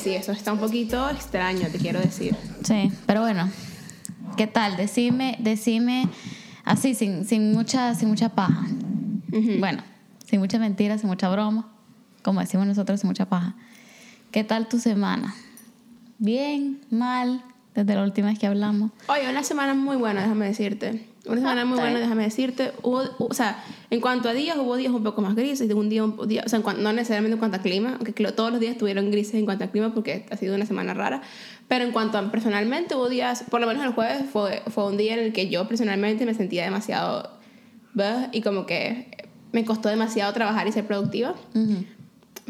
sí, eso está un poquito extraño, te quiero decir. Sí, pero bueno, ¿qué tal? Decime, decime así, sin, sin, mucha, sin mucha paja. Bueno, sin mucha mentira, sin mucha broma, como decimos nosotros, sin mucha paja. ¿Qué tal tu semana? ¿Bien? ¿Mal? Desde la última vez que hablamos. Oye, una semana muy buena, déjame decirte. Una semana muy buena, déjame decirte. Hubo, o sea, en cuanto a días, hubo días un poco más grises, de un día, un día o sea, no necesariamente en cuanto a clima, aunque todos los días estuvieron grises en cuanto a clima porque ha sido una semana rara, pero en cuanto a personalmente, hubo días, por lo menos el jueves fue, fue un día en el que yo personalmente me sentía demasiado. Y como que me costó demasiado trabajar y ser productiva.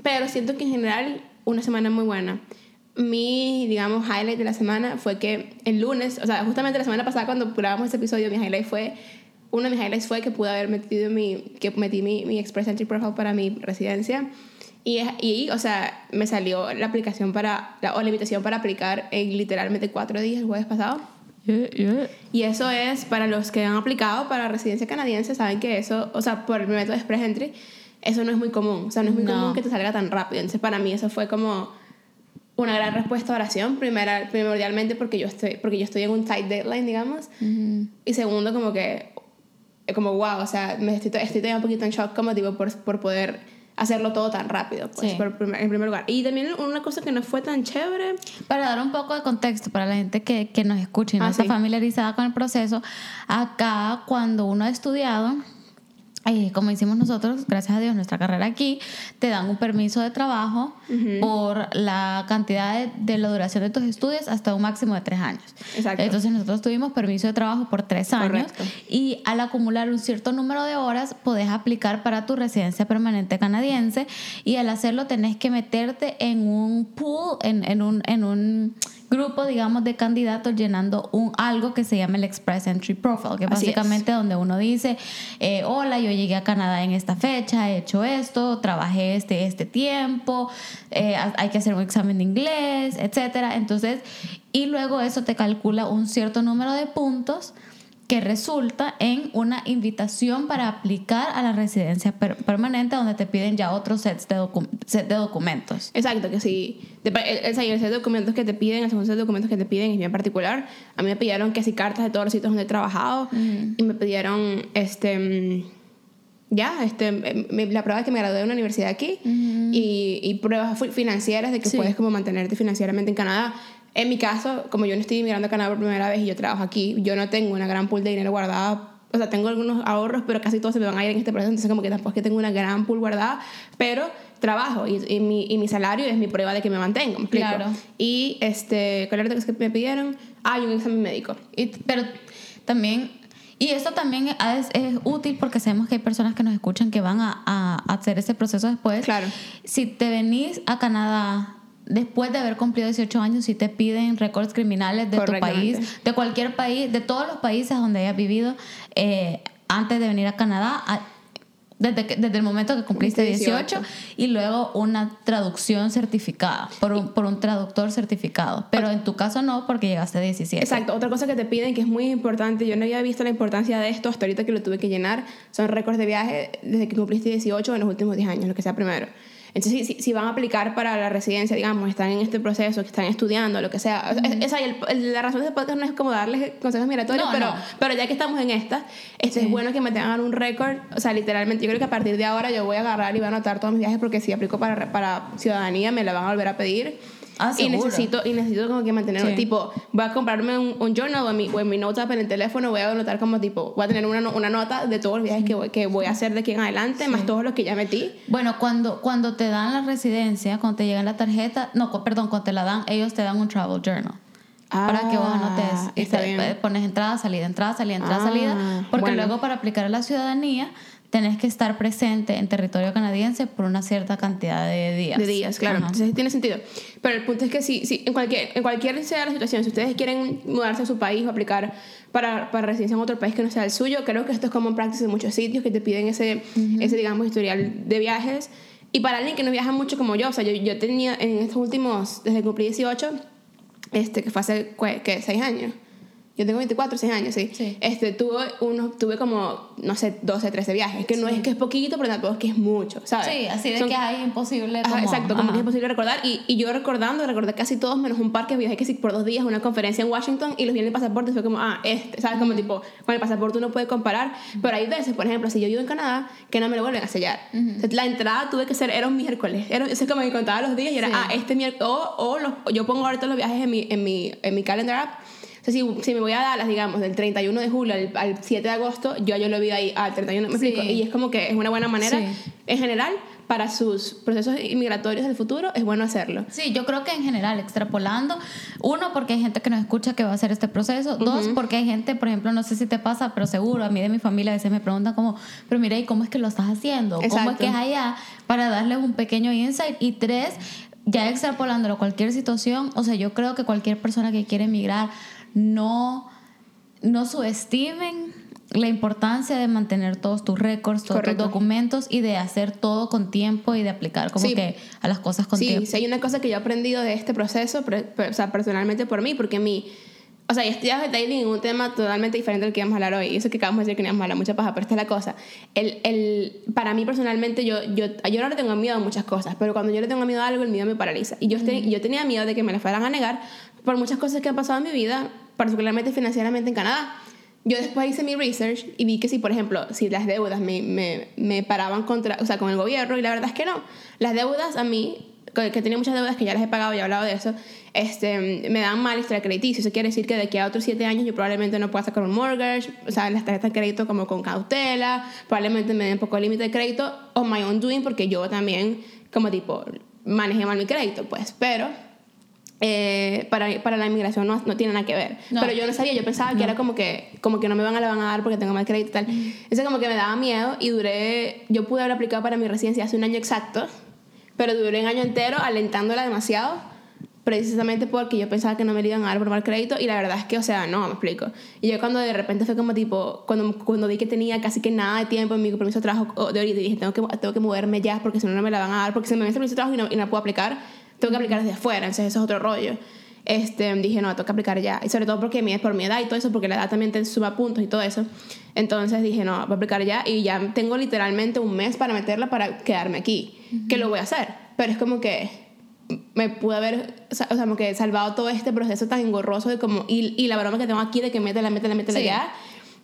Pero siento que en general, una semana muy buena mi, digamos, highlight de la semana fue que el lunes, o sea, justamente la semana pasada cuando grabamos este episodio, mi highlight fue, uno de mis highlights fue que pude haber metido mi, que metí mi, mi Express Entry Profile para mi residencia. Y, y, o sea, me salió la aplicación para, la, o la invitación para aplicar en literalmente cuatro días el jueves pasado. Y eso es, para los que han aplicado para residencia canadiense, saben que eso, o sea, por el método Express Entry, eso no es muy común. O sea, no es muy común que te salga tan rápido. Entonces, para mí eso fue como una gran respuesta a oración, primera, primordialmente porque yo, estoy, porque yo estoy en un tight deadline, digamos, y segundo como que, como wow, o sea, me estoy, estoy todavía un poquito en shock como digo, por, por poder hacerlo todo tan rápido, pues, por, en primer lugar. Y también una cosa que no fue tan chévere. Para dar un poco de contexto para la gente que, que nos escucha y no ah, está familiarizada con el proceso, acá cuando uno ha estudiado, eh, como hicimos nosotros, gracias a Dios, nuestra carrera aquí, te dan un permiso de trabajo por la cantidad de, la duración de tus estudios hasta un máximo de tres años. Exacto. Entonces nosotros tuvimos permiso de trabajo por tres años y al acumular un cierto número de horas podés aplicar para tu residencia permanente canadiense y al hacerlo tenés que meterte en un pool, en, en un... En un grupo, digamos, de candidatos llenando un algo que se llama el Express Entry Profile, que es básicamente donde uno dice, eh, hola, yo llegué a Canadá en esta fecha, he hecho esto, trabajé este, este tiempo, eh, hay que hacer un examen de inglés, etcétera. Entonces, y luego eso te calcula un cierto número de puntos que resulta en una invitación para aplicar a la residencia permanente donde te piden ya otros sets de, set de documentos. Exacto, que sí. El, el, set de documentos que te piden, el segundo set de documentos que te piden es bien particular. A mí me pidieron que sí cartas de todos los sitios donde he trabajado y me pidieron este ya, este, la prueba de que me gradué de una universidad aquí y, y, pruebas financieras de que puedes como mantenerte financieramente en Canadá. En mi caso, como yo no estoy inmigrando a Canadá por primera vez y yo trabajo aquí, yo no tengo una gran pool de dinero guardada. O sea, tengo algunos ahorros, pero casi todos se me van a ir en este proceso. Entonces, como que tampoco es que tengo una gran pool guardada, pero trabajo y, y, mi, y mi, salario es mi prueba de que me mantengo. ¿me claro. Y, este, ¿cuál era que me pidieron? Hay un examen médico. Y, pero también y esto también es, es, útil porque sabemos que hay personas que nos escuchan que van a, a, hacer ese proceso después. Claro. Si te venís a Canadá después de haber cumplido 18 años, si te piden récords criminales de tu país, de cualquier país, de todos los países donde hayas vivido eh, antes de venir a Canadá, desde, desde el momento que cumpliste 18, y luego una traducción certificada por un, por un traductor certificado. Pero en tu caso no, porque llegaste a 17. Exacto. Otra cosa que te piden que es muy importante, yo no había visto la importancia de esto hasta ahorita que lo tuve que llenar, son récords de viaje desde que cumpliste 18 en los últimos 10 años, lo que sea primero. Entonces, si, si, van a aplicar para la residencia, digamos, están en este proceso, que están estudiando, lo que sea. esa, la razón de este podcast no es como darles consejos migratorios, pero, pero ya que estamos en esta, este es bueno que me tengan un récord. O sea, literalmente, yo creo que a partir de ahora yo voy a agarrar y voy a anotar todos mis viajes porque si aplico para, para ciudadanía me la van a volver a pedir Ah, y necesito y necesito como que mantenerlo tipo voy a comprarme un, un journal o, mi, o en mi nota en el teléfono voy a anotar como tipo voy a tener una, una nota de todos los viajes que voy, que voy a hacer de aquí en adelante más todos los que ya metí. Bueno cuando cuando te dan la residencia cuando te llega la tarjeta no perdón cuando te la dan ellos te dan un travel journal. Para que vos anotes ah, y te, pones entrada, salida, entrada, salida, entrada, salida, ah, porque luego para aplicar a la ciudadanía tenés que estar presente en territorio canadiense por una cierta cantidad de días. De días, claro. Entonces tiene sentido. Pero el punto es que si, si en, cualquier, en cualquier sea la situación, si ustedes quieren mudarse a su país o aplicar para, para residencia en otro país que no sea el suyo, creo que esto es como en práctica en muchos sitios que te piden ese, ese, digamos, historial de viajes. Y para alguien que no viaja mucho como yo, o sea, yo, yo tenía en estos últimos, desde que cumplí 18, este, que fue hace, ¿qué? ¿Seis años? Yo tengo 24, 6 años, sí. Este, tuve, uno, tuve como, no sé, 12, 13 viajes. Que no es que es poquito, pero tampoco es que es mucho, ¿sabes? Sí, así de que hay imposible. Como, exacto, como que es imposible recordar. Y, y, yo recordando, recordé casi todos, menos un par que viajé que sí por dos días, una conferencia en Washington y los vi en el pasaporte. Fue como, ah, este, ¿sabes? Como tipo, con el pasaporte uno puede comparar. Pero hay veces, por ejemplo, si yo vivo en Canadá, que no me lo vuelven a sellar. la entrada tuve que ser, era un miércoles. Era, es como me contaba los días y era, ah, este miércoles. O, o los, yo pongo ahorita los viajes en mi, en mi, en mi calendar app o sea, si, si, me voy a Dallas, digamos, del 31 de julio al, 7 de agosto, yo yo lo vi ahí al 31, ¿me explico? Y es como que es una buena manera, en general, para sus procesos inmigratorios del futuro, es bueno hacerlo. Sí, yo creo que en general, extrapolando, uno, porque hay gente que nos escucha que va a hacer este proceso, dos, porque hay gente, por ejemplo, no sé si te pasa, pero seguro, a mí de mi familia a veces me preguntan como, pero mira, ¿y cómo es que lo estás haciendo? ¿Cómo es que es allá? Para darles un pequeño insight. Y tres, ya extrapolándolo cualquier situación, o sea, yo creo que cualquier persona que quiere emigrar, no, no subestimen la importancia de mantener todos tus récords, todos tus documentos y de hacer todo con tiempo y de aplicar como que a las cosas con tiempo. Sí, hay una cosa que yo he aprendido de este proceso, o sea, personalmente por mí, porque mi... O sea, estoy detailing en un tema totalmente diferente del que íbamos a hablar hoy. Y eso que acabamos de decir que no íbamos a hablar, mucha paja, pero esta es la cosa. El, el, para mí personalmente, yo, yo, yo no le tengo miedo a muchas cosas, pero cuando yo le tengo miedo a algo, el miedo me paraliza. Y yo, yo tenía miedo de que me la fueran a negar por muchas cosas que han pasado en mi vida, particularmente financieramente en Canadá. Yo después hice mi research y vi que si, por ejemplo, si las deudas me, me, me paraban contra, o sea, con el gobierno, y la verdad es que no. Las deudas a mí, que tenía muchas deudas que ya las he pagado y he hablado de eso, este, me dan mal historial crediticio. Eso quiere decir que de aquí a otros siete años yo probablemente no pueda sacar un mortgage, o sea, las tarjetas de crédito como con cautela, probablemente me den poco límite de crédito, o my own doing, porque yo también, como tipo, manejé mal mi crédito, pues. Pero eh, para, para, la inmigración no, no, tiene nada que ver. Pero yo no sabía, yo pensaba que era como que, como que no me van a, van a dar porque tengo mal crédito y tal. Eso como que me daba miedo y duré, yo pude haber aplicado para mi residencia hace un año exacto, pero duré un año entero alentándola demasiado, precisamente porque yo pensaba que no me iban a dar por mal crédito y la verdad es que, o sea, no, me explico. Y yo cuando de repente fue como tipo, cuando, cuando vi que tenía casi que nada de tiempo en mi permiso de trabajo de ahorita, dije, tengo que, tengo que moverme ya porque si no, no me la van a dar, porque si me vence el permiso de trabajo y no, y no puedo aplicar tengo que aplicar desde afuera, entonces eso es otro rollo. Este, dije, no, tengo que aplicar ya. Y sobre todo porque por mi edad y todo eso, porque la edad también te suma puntos y todo eso. Entonces dije, no, voy a aplicar ya. Y ya tengo literalmente un mes para meterla para quedarme aquí. Que lo voy a hacer. Pero es como que me pude haber, o sea, como que salvado todo este proceso tan engorroso de como, y, y la broma que tengo aquí de que métela, métela, métela sí. ya,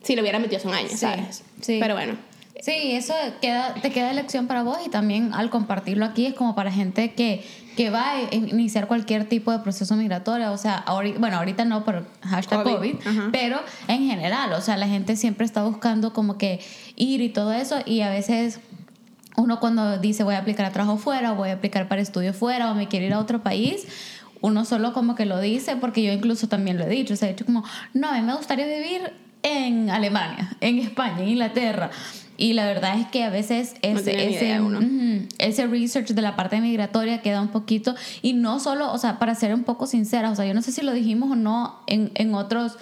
si lo hubiera metido hace un año, ¿sabes? Sí. Pero bueno. Sí, eso queda, te queda elección para vos y también al compartirlo aquí es como para gente que que va a iniciar cualquier tipo de proceso migratorio, o sea, ahorita, bueno, ahorita no por hashtag COVID, pero en general, o sea, la gente siempre está buscando como que ir y todo eso y a veces uno cuando dice voy a aplicar a trabajo fuera o voy a aplicar para estudio fuera o me quiero ir a otro país, uno solo como que lo dice porque yo incluso también lo he dicho, o sea, he dicho como, no, a mí me gustaría vivir en Alemania, en España, en Inglaterra. Y la verdad es que a veces ese, ese, ese, research de la parte migratoria queda un poquito, y no solo, o sea, para ser un poco sincera, o sea, yo no sé si lo dijimos o no en, en, otros,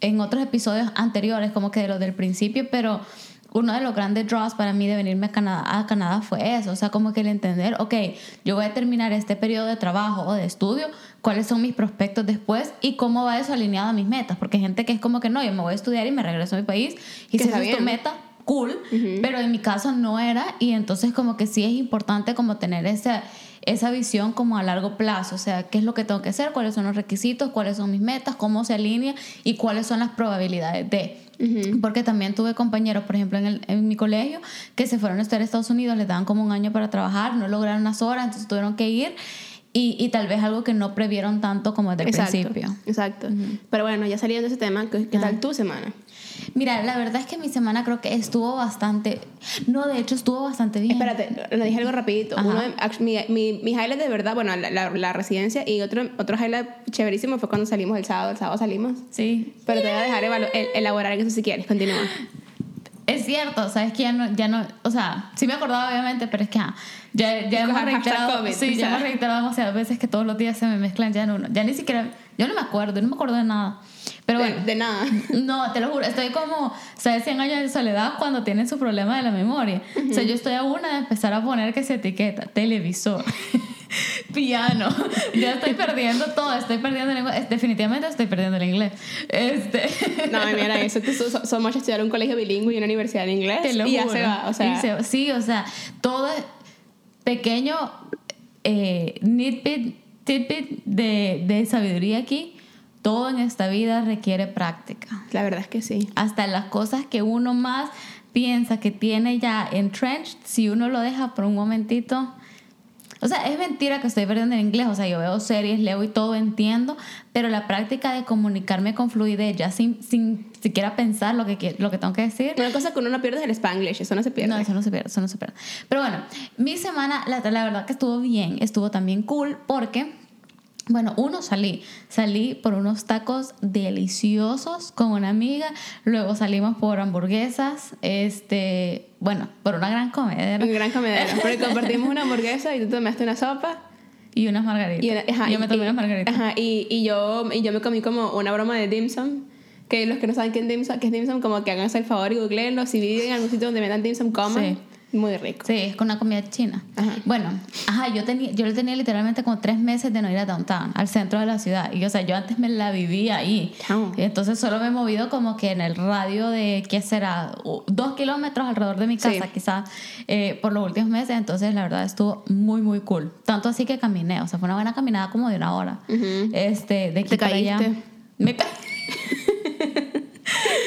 en otros episodios anteriores, como que de lo del principio, pero uno de los grandes draws para mí de venirme a Canadá, a Canadá fue eso, o sea, como que el entender, ok, yo voy a terminar este periodo de trabajo o de estudio, cuáles son mis prospectos después y cómo va eso alineado a mis metas, porque hay gente que es como que no, yo me voy a estudiar y me regreso a mi país y si es tu meta, cool, pero en mi caso no era y entonces como que sí es importante como tener esa, esa visión como a largo plazo, o sea, qué es lo que tengo que hacer, cuáles son los requisitos, cuáles son mis metas, cómo se alinea y cuáles son las probabilidades de. Porque también tuve compañeros, por ejemplo, en, el, en mi colegio, que se fueron a estar a Estados Unidos, les daban como un año para trabajar, no lograron unas horas, entonces tuvieron que ir. Y, y, tal vez algo que no previeron tanto como desde el principio. Exacto. Pero bueno, ya saliendo de ese tema, ¿qué, tal tu semana? Mira, la verdad es que mi semana creo que estuvo bastante... No, de hecho estuvo bastante bien. Espérate, le dije algo rapidito. Uno mi, mi, mi, highlight de verdad, bueno, la, la, residencia y otro, otro highlight chéverísimo fue cuando salimos el sábado. El sábado salimos. Sí. Pero te voy a dejar elaborar eso si quieres. Continúa. Es cierto, sabes que ya no, ya no, o sea, sí me acordaba obviamente, pero es que ah, ya, ya hemos reiterado, sí, ya hemos reiterado demasiadas veces que todos los días se me mezclan ya en uno. Ya ni siquiera, yo no me acuerdo, no me acuerdo de nada. Pero de, bueno, de nada. No, te lo juro, estoy como, ¿sabes? 100 años de soledad cuando tienen su problema de la memoria. O sea, yo estoy a una de empezar a poner que se etiqueta televisor. piano. Ya estoy perdiendo todo, estoy perdiendo el inglés. Definitivamente estoy perdiendo el inglés. Este. No, mira, eso somos estudiar un colegio bilingüe y una universidad en inglés. Te lo y ya se va, o sea. sí, o sea, todo pequeño eh, nitpit, tidbit de, de sabiduría aquí todo en esta vida requiere práctica. La verdad es que sí. Hasta las cosas que uno más piensa que tiene ya entrenched, si uno lo deja por un momentito. O sea, es mentira que estoy perdiendo el inglés. O sea, yo veo series, leo y todo, entiendo. Pero la práctica de comunicarme con fluidez, ya sin, sin siquiera pensar lo que, lo que tengo que decir. Una cosa que uno no pierde es el spanglish, eso no se pierde. No, eso no se pierde, eso no se pierde. Pero bueno, mi semana, la, la verdad que estuvo bien, estuvo también cool porque bueno, uno salí, salí por unos tacos deliciosos con una amiga, luego salimos por hamburguesas, este, bueno, por una gran comedera. Una gran comedera, porque compartimos una hamburguesa y tú tomaste una sopa. Y unas margaritas. Y yo me tomé unas margaritas. Ajá, y, y, yo, y yo me comí como una broma de dim sum, que los que no saben qué es dim sum, qué es dim sum como que háganse el favor y googleenlo, si viven en algún sitio donde vendan dim sum, coman. Sí. Muy rico. Sí, es con una comida china. Bueno, ajá, yo tenía, yo tenía literalmente como tres meses de no ir a downtown, al centro de la ciudad. Y o sea, yo antes me la vivía ahí. Y entonces solo me he movido como que en el radio de, ¿qué será? Dos kilómetros alrededor de mi casa, quizás, eh, por los últimos meses. Entonces, la verdad, estuvo muy, muy cool. Tanto así que caminé, o sea, fue una buena caminada como de una hora. este, de aquí para allá. Me caí.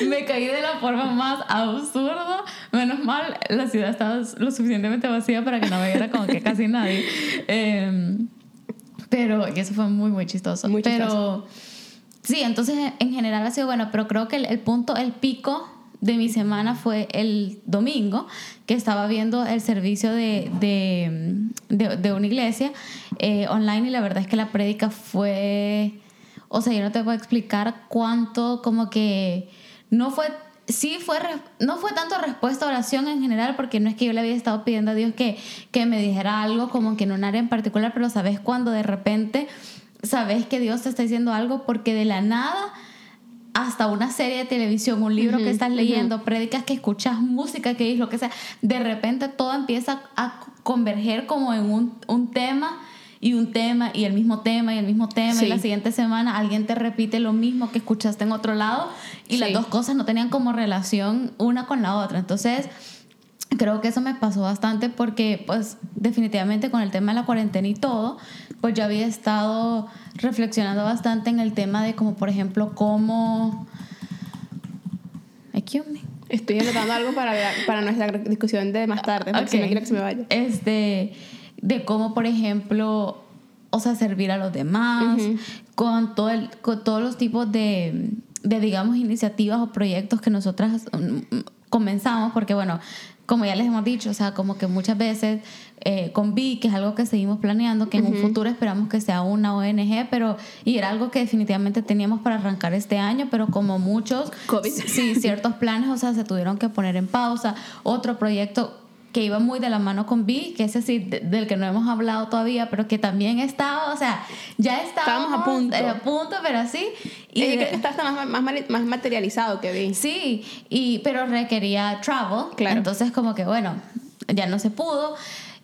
me caí de la forma más absurda. Menos mal, la ciudad estaba lo suficientemente vacía para que no viera como que casi nadie. Em, pero, y eso fue muy, muy chistoso. Muy chistoso. Pero, sí, entonces en general ha sido bueno, pero creo que el, punto, el pico de mi semana fue el domingo, que estaba viendo el servicio de, de, de, una iglesia eh, online y la verdad es que la prédica fue, o sea, yo no te puedo explicar cuánto como que no fue sí fue no fue tanto respuesta a oración en general porque no es que yo le había estado pidiendo a Dios que, que me dijera algo como que en un área en particular pero sabes cuando de repente sabes que Dios te está diciendo algo porque de la nada hasta una serie de televisión, un libro que estás leyendo, predicas que escuchas, música que es lo que sea, de repente todo empieza a converger como en un, un tema y un tema y el mismo tema y el mismo tema y la siguiente semana alguien te repite lo mismo que escuchaste en otro lado y las dos cosas no tenían como relación una con la otra. Entonces, creo que eso me pasó bastante porque pues definitivamente con el tema de la cuarentena y todo, pues yo había estado reflexionando bastante en el tema de como por ejemplo cómo... Estoy anotando algo para, para nuestra discusión de más tarde, porque no quiero que se me vaya. Este, de cómo, por ejemplo, o sea, servir a los demás, con, todo el, con todos los tipos de, de, digamos, iniciativas o proyectos que nosotras mm, comenzamos, porque bueno, como ya les hemos dicho, o sea, como que muchas veces eh, con Vi, que es algo que seguimos planeando, que en un futuro esperamos que sea una ONG, pero y era algo que definitivamente teníamos para arrancar este año, pero como muchos, COVID. sí, ciertos planes, o sea, se tuvieron que poner en pausa. Otro proyecto que iba muy de la mano con Vi, que ese sí, del que no hemos hablado todavía, pero que también estaba, o sea, ya estábamos, a punto. Eh, a punto, pero así. Y está hasta más, más, más, materializado que Vi. Sí, y, pero requería travel, claro. entonces como que bueno, ya no se pudo.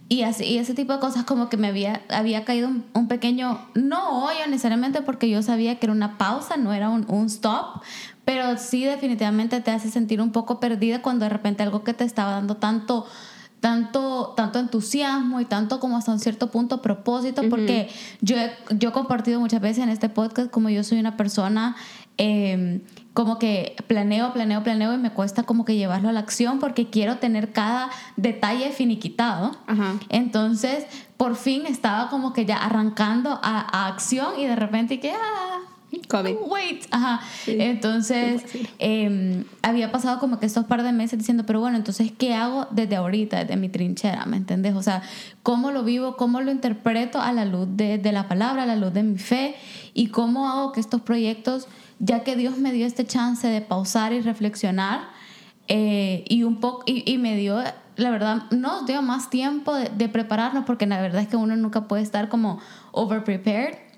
Y, así, y ese tipo de cosas como que me había, había caído un, pequeño, no hoyo necesariamente porque yo sabía que era una pausa, no era un, un stop, pero sí definitivamente te hace sentir un poco perdida cuando de repente algo que te estaba dando tanto tanto, tanto entusiasmo y tanto como hasta un cierto punto propósito, porque yo, he, yo he compartido muchas veces en este podcast como yo soy una persona em, como que planeo, planeo, planeo y me cuesta como que llevarlo a la acción porque quiero tener cada detalle finiquitado. Entonces, por fin estaba como que ya arrancando a, a acción y de repente que, ah, COVID. Wait, ajá. Entonces, em, había pasado como que estos par de meses diciendo, pero bueno, entonces, ¿qué hago desde ahorita, desde mi trinchera? ¿Me entendés? O sea, ¿cómo lo vivo, cómo lo interpreto a la luz de, de la palabra, a la luz de mi fe? ¿Y cómo hago que estos proyectos, ya que Dios me dio este chance de pausar y reflexionar, eh, y un poco, y, y, me dio, la verdad, nos dio más tiempo de, de prepararnos, porque la verdad es que uno nunca puede estar como over prepared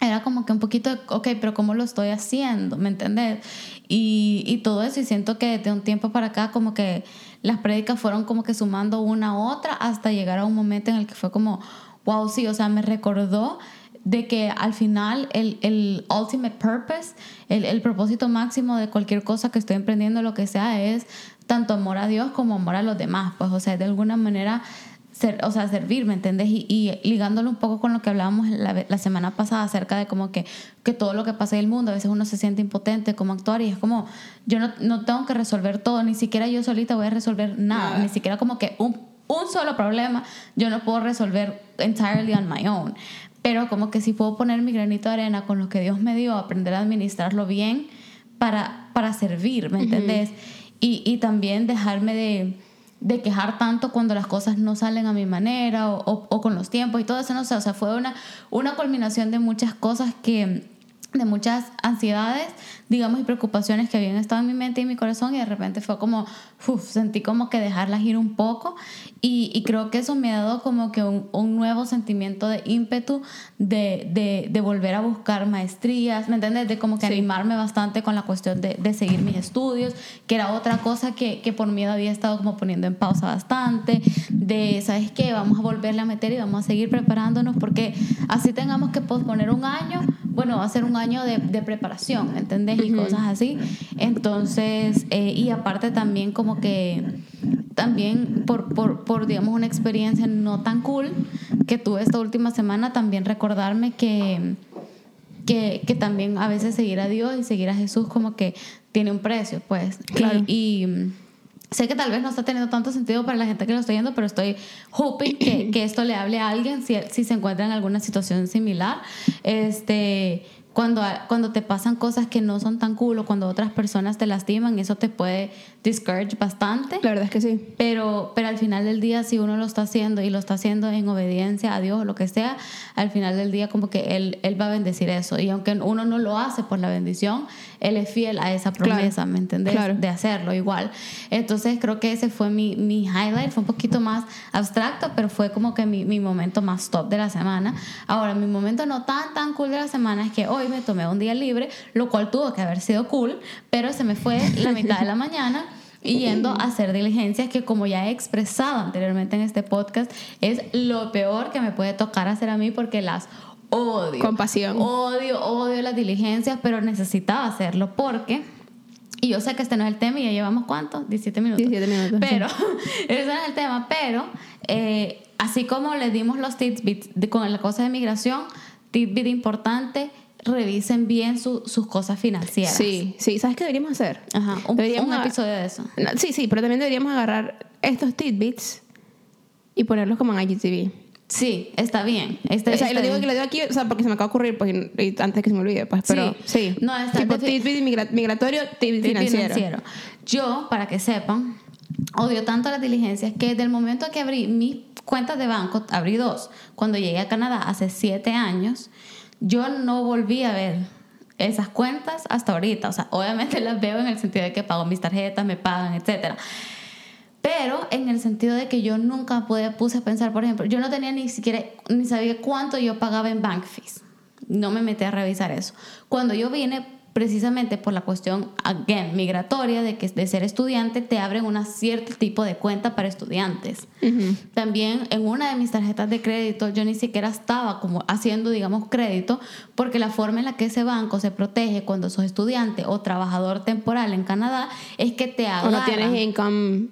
era como que un poquito, de, ok, pero ¿cómo lo estoy haciendo? ¿Me entendés? Y, y, todo eso, y siento que de un tiempo para acá como que las prédicas fueron como que sumando una a otra hasta llegar a un momento en el que fue como, wow, sí, o sea, me recordó de que al final el, el ultimate purpose, el, el, propósito máximo de cualquier cosa que estoy emprendiendo, lo que sea, es tanto amor a Dios como amor a los demás. Pues, o sea, de alguna manera ser, o sea, servir, ¿me entiendes? Y, y, ligándolo un poco con lo que hablábamos la, la, semana pasada acerca de como que, que todo lo que pasa en el mundo, a veces uno se siente impotente, como actuar, y es como, yo no, no tengo que resolver todo, ni siquiera yo solita voy a resolver nada, ni siquiera como que un, un solo problema yo no puedo resolver entirely on my own. Pero como que si puedo poner mi granito de arena con lo que Dios me dio, aprender a administrarlo bien para, para servir, ¿me entendés? y, y también dejarme de de quejar tanto cuando las cosas no salen a mi manera o, o, con los tiempos y todo eso, no sé, o sea, fue una, una culminación de muchas cosas que, de muchas ansiedades, digamos, y preocupaciones que habían estado en mi mente y en mi corazón y de repente fue como, uf, sentí como que dejarlas ir un poco y, y creo que eso me ha dado como que un, un nuevo sentimiento de ímpetu de, de, de, volver a buscar maestrías, ¿me entiendes? De como que animarme bastante con la cuestión de, de, seguir mis estudios, que era otra cosa que, que por miedo había estado como poniendo en pausa bastante, de, ¿sabes qué? Vamos a volverle a meter y vamos a seguir preparándonos porque así tengamos que posponer un año, bueno, va a ser un año de, de preparación, ¿entendés? Y cosas así. Entonces, eh, y aparte también como que, también por, por, por, digamos, una experiencia no tan cool que tuve esta última semana, también recordarme que, que, que también a veces seguir a Dios y seguir a Jesús como que tiene un precio, pues. Claro. y, y Sé que tal vez no está teniendo tanto sentido para la gente que lo está viendo, pero estoy hoping que, que esto le hable a alguien si, si, se encuentra en alguna situación similar. Este, cuando, cuando te pasan cosas que no son tan cool o cuando otras personas te lastiman, eso te puede discourage bastante. La verdad es que sí. Pero, pero al final del día, si uno lo está haciendo y lo está haciendo en obediencia a Dios o lo que sea, al final del día como que Él, él va a bendecir eso. Y aunque uno no lo hace por la bendición, Él es fiel a esa promesa, Claro. ¿me entendés? Claro. De hacerlo igual. Entonces creo que ese fue mi, mi highlight, fue un poquito más abstracto, pero fue como que mi, mi momento más top de la semana. Ahora, mi momento no tan, tan cool de la semana es que hoy me tomé un día libre, lo cual tuvo que haber sido cool, pero se me fue la mitad de la mañana y yendo a hacer diligencias que como ya he expresado anteriormente en este podcast, es lo peor que me puede tocar hacer a mí porque las odio. Compasión. Odio, odio las diligencias, pero necesitaba hacerlo porque... Y yo sé que este no es el tema y ya llevamos cuánto? 17 minutos. 17 minutos, Pero, ese no es el tema, pero eh, así como les dimos los tidbits de- con la cosa de migración, tidbit importante, revisen bien su- sus cosas financieras. Sí, sí. ¿Sabes qué deberíamos hacer? Ajá, un, Deberíamos un episodio de eso. No, sí, sí, pero también deberíamos agarrar estos tidbits y ponerlos como en IGTV. Sí, está bien. Este, o sea, y lo está digo bien. que lo digo aquí, o sea, porque se me acaba de ocurrir, pues, y- antes que se me olvide, pues, pero Sí. sí. No, está- tipo tidbit migra- migratorio, tidbit Tip financiero. Yo, para que sepan, odio tanto las diligencias que desde el momento que abrí mis cuentas de banco, abrí dos, cuando llegué a Canadá hace siete años, yo no volví a ver esas cuentas hasta ahorita. O sea, obviamente las veo en el sentido de que pago mis tarjetas, me pagan, etcétera. Pero en el sentido de que yo nunca pude, puse a pensar, por ejemplo, yo no tenía ni siquiera, ni sabía cuánto yo pagaba en bank fees. No me metí a revisar eso. Cuando yo vine, precisamente por la cuestión, again, migratoria, de que de ser estudiante, te abren un cierto tipo de cuenta para estudiantes. También en una de mis tarjetas de crédito, yo ni siquiera estaba como haciendo, digamos, crédito, porque la forma en la que ese banco se protege cuando sos estudiante o trabajador temporal en Canadá es que te O agarran no tienes income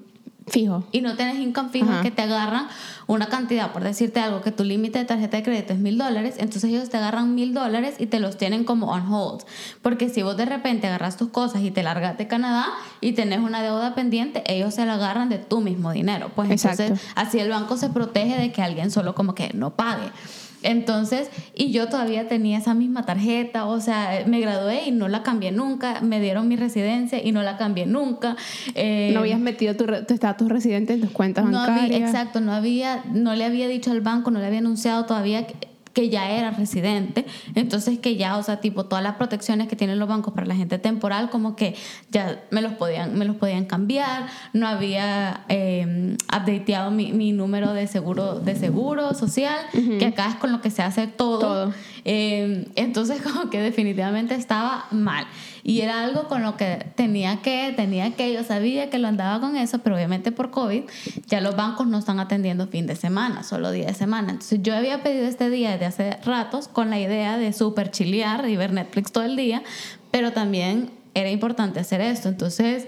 fijo. y no tienes income fijo Ajá. que te agarran una cantidad, por decirte algo, que tu límite de tarjeta de crédito es mil dólares, entonces ellos te agarran mil dólares y te los tienen como on hold. Porque si vos de repente agarras tus cosas y te largas de Canadá y tenés una deuda pendiente, ellos se la agarran de tu mismo dinero. Pues Exacto. entonces así el banco se protege de que alguien solo como que no pague. Entonces, y yo todavía tenía esa misma tarjeta, o sea, me gradué y no la cambié nunca, me dieron mi residencia y no la cambié nunca. Eh, no habías metido tu tu estatus residente en tus cuentas no bancarias. había, exacto, no había, no le había dicho al banco, no le había anunciado todavía que, que ya era residente, entonces que ya, o sea, tipo todas las protecciones que tienen los bancos para la gente temporal, como que ya me los podían, me los podían cambiar, no había eh, updateado mi, mi, número de seguro, de seguro social, que acá es con lo que se hace todo. todo. Eh, entonces como que definitivamente estaba mal. Y era algo con lo que tenía que, tenía que, yo sabía que lo andaba con eso, pero obviamente por COVID ya los bancos no están atendiendo fin de semana, solo día de semana. Entonces yo había pedido este día desde hace ratos con la idea de super chilear y ver Netflix todo el día, pero también era importante hacer esto. Entonces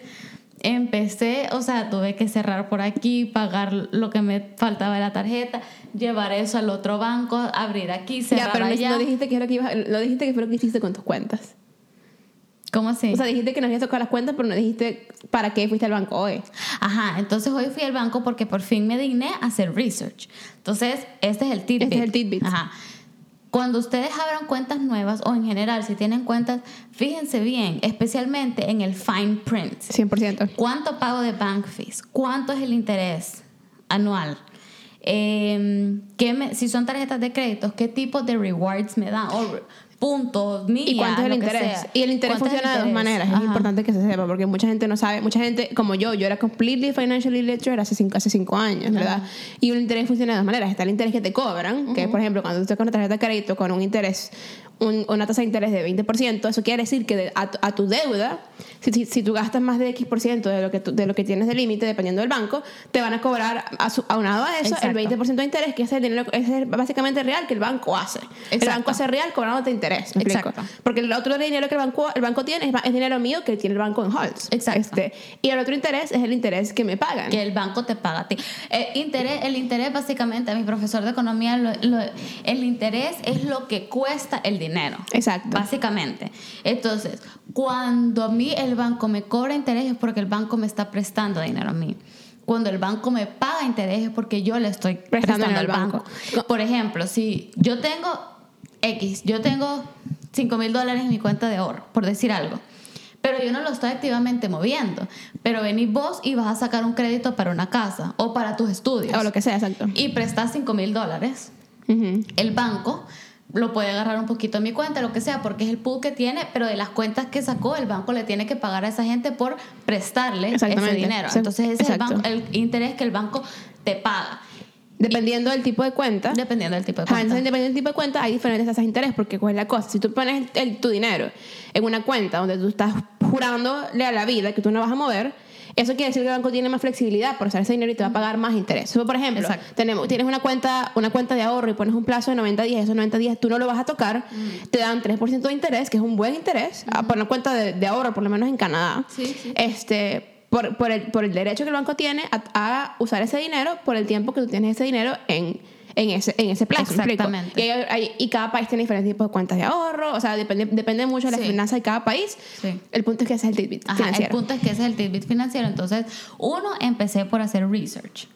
empecé, o sea, tuve que cerrar por aquí, pagar lo que me faltaba de la tarjeta, llevar eso al otro banco, abrir aquí, cerrar ya, pero allá. No dijiste que era que ibas, lo dijiste que fue lo que hiciste con tus cuentas. ¿Cómo así? O sea, dijiste que no habías tocado las cuentas, pero no dijiste para qué fuiste al banco hoy. Ajá, entonces hoy fui al banco porque por fin me digné a hacer research. Entonces, este es el tidbit. Este es el tidbit. Ajá. Cuando ustedes abran cuentas nuevas o en general si tienen cuentas, fíjense bien, especialmente en el fine print. 100%. ¿Cuánto pago de bank fees? ¿Cuánto es el interés anual? Eh, ¿qué si son tarjetas de crédito, ¿qué tipo de rewards me dan? O puntos, millas, ¿Y cuánto es el interés? Y el interés funciona de dos maneras. Es importante que se sepa porque mucha gente no sabe. Mucha gente, como yo, yo era completely financially literate hace cinco, hace cinco años, ¿verdad? Y el interés funciona de dos maneras. Está el interés que te cobran, que por ejemplo, cuando tú estás con una tarjeta de crédito con un interés una tasa de interés de 20%, eso quiere decir que a, tu deuda, si, si, tú gastas más de X% de lo que, de lo que tienes de límite, dependiendo del banco, te van a cobrar aunado a eso el 20% de interés, que es el dinero es básicamente real que el banco hace. El banco hace real cobrándote interés. Exacto. Porque el otro dinero que el banco, el banco tiene es, dinero mío que tiene el banco en holds. Exacto. Este, y el otro interés es el interés que me pagan. Que el banco te paga a ti. El eh, interés, el interés básicamente, a mi profesor de economía, el interés es lo que cuesta el dinero dinero. Exacto. Básicamente. Entonces, cuando a mí el banco me cobra interés es porque el banco me está prestando dinero a mí. Cuando el banco me paga interés es porque yo le estoy prestando, al banco. Por ejemplo, si yo tengo X, yo tengo 5 mil dólares en mi cuenta de ahorro, por decir algo pero yo no lo estoy activamente moviendo. Pero venís vos y vas a sacar un crédito para una casa o para tus estudios. O lo que sea, exacto. Y prestas 5 mil dólares. El banco lo puede agarrar un poquito a mi cuenta, lo que sea, porque es el pool que tiene, pero de las cuentas que sacó, el banco le tiene que pagar a esa gente por prestarle ese dinero. Entonces, ese es el, interés que el banco te paga. Dependiendo del tipo de cuenta. Dependiendo del tipo de cuenta. dependiendo del tipo de cuenta, hay diferentes tasas de interés, porque cuál es la cosa. Si tú pones tu dinero en una cuenta donde tú estás jurándole a la vida que tú no vas a mover, eso quiere decir que el banco tiene más flexibilidad por usar ese dinero y te va a pagar más interés. por ejemplo, tenemos, tienes una cuenta, una cuenta de ahorro y pones un plazo de 90 días, esos 90 días tú no lo vas a tocar, mm. te dan 3% de interés, que es un buen interés, ah, por una cuenta de, ahorro, por lo menos en Canadá. Este, por, por, el, por el derecho que el banco tiene a usar ese dinero por el tiempo que tú tienes ese dinero en en ese, en ese plazo. Exactamente. Y, y, cada país tiene diferentes tipos de cuentas de ahorro, o sea, depende, depende mucho de la finanza de cada país. El punto es que ese es el tidbit financiero. El punto es que ese es el tidbit financiero. Entonces, uno, empecé por hacer research.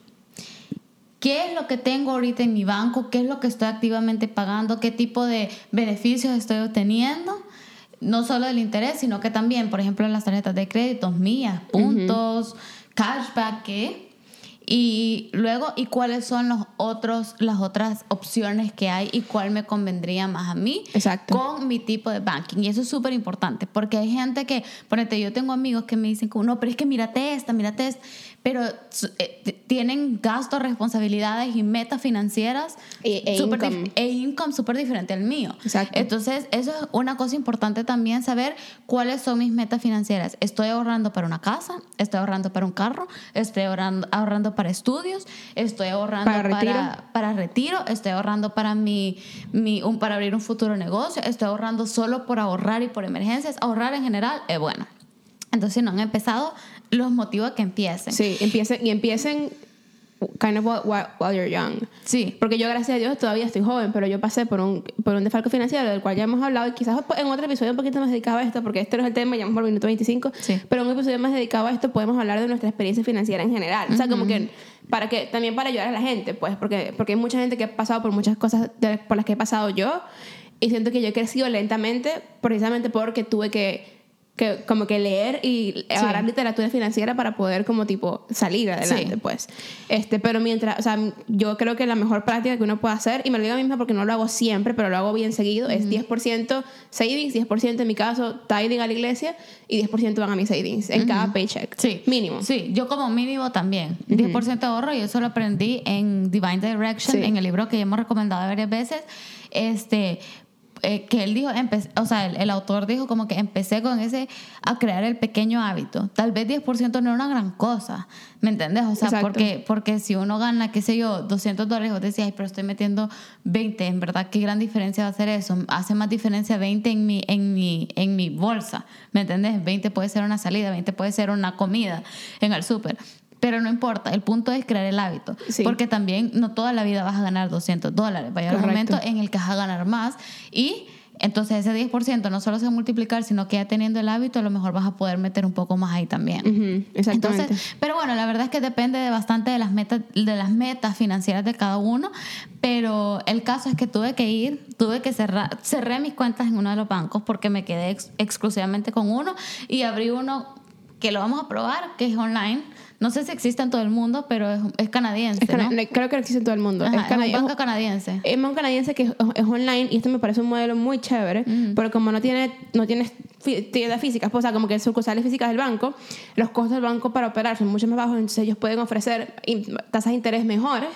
¿Qué es lo que tengo ahorita en mi banco? ¿Qué es lo que estoy activamente pagando? ¿Qué tipo de beneficios estoy obteniendo? No solo del interés, sino que también, por ejemplo, en las tarjetas de crédito mías, puntos, cashback, ¿qué? Y luego, ¿y cuáles son los otros, las otras opciones que hay y cuál me convendría más a mí Exacto. con mi tipo de banking? Y eso es súper importante porque hay gente que, ponete, yo tengo amigos que me dicen, no, pero es que mírate esta, mírate esta pero eh, tienen gastos, responsabilidades y metas financieras e, e income. e income súper diferente al mío. Exacto. Entonces, eso es una cosa importante también saber cuáles son mis metas financieras. Estoy ahorrando para una casa, estoy ahorrando para un carro, estoy ahorrando, ahorrando para estudios, estoy ahorrando para retiro, para, retiro estoy ahorrando para mi, mi un, para abrir un futuro negocio, estoy ahorrando solo por ahorrar y por emergencias. Ahorrar en general es bueno. Entonces, si no han empezado, los motivo a que empiecen. Sí, empiecen y empiecen kind of while, you're young. Sí. Porque yo, gracias a Dios, todavía estoy joven, pero yo pasé por un, por un defalco financiero del cual ya hemos hablado y quizás en otro episodio un poquito más dedicado a esto, porque este no es el tema, ya vamos por el minuto 25, sí. pero en un episodio más dedicado a esto podemos hablar de nuestra experiencia financiera en general. O sea, como que para que también para ayudar a la gente, pues, porque, porque hay mucha gente que ha pasado por muchas cosas por las que he pasado yo y siento que yo he crecido lentamente precisamente porque tuve que que como que leer y agarrar literatura financiera para poder como tipo salir adelante, pues. Este, pero mientras, o sea, yo creo que la mejor práctica que uno puede hacer, y me lo digo a mí misma porque no lo hago siempre, pero lo hago bien seguido, es 10% savings, 10% en mi caso, tithing a la iglesia y 10% van a mis savings en cada paycheck. Sí. Mínimo. Sí, yo como mínimo también. 10% ahorro y eso lo aprendí en Divine Direction, en el libro que hemos recomendado varias veces. Este, eh, que él dijo, o sea, el, autor dijo como que empecé con ese a crear el pequeño hábito. Tal vez 10% no es una gran cosa, ¿me entiendes? O sea, porque, porque si uno gana, qué sé yo, 200 dólares, vos decís, ay, pero estoy metiendo 20, en verdad, ¿qué gran diferencia va a hacer eso? Hace más diferencia 20 en mi, en mi, en mi bolsa, ¿me entiendes? 20 puede ser una salida, 20 puede ser una comida en el súper. Pero no importa, el punto es crear el hábito. Porque también no toda la vida vas a ganar 200 dólares. Va a haber un momento en el que vas a ganar más y entonces ese 10% no solo se va a multiplicar, sino que ya teniendo el hábito a lo mejor vas a poder meter un poco más ahí también. exactamente. Entonces, pero bueno, la verdad es que depende de bastante de las metas de las metas financieras de cada uno, pero el caso es que tuve que ir, tuve que cerrar cerré mis cuentas en uno de los bancos porque me quedé exclusivamente con uno y abrí uno que lo vamos a probar, que es online no sé si existe en todo el mundo, pero es, canadiense. Creo que existe en todo el mundo. es, un banco canadiense. Es un banco canadiense que es, online y esto me parece un modelo muy chévere, pero como no tiene, no tiene tiendas físicas, pues, o sea, como que sucursales físicas del banco, los costos del banco para operar son mucho más bajos, entonces ellos pueden ofrecer tasas de interés mejores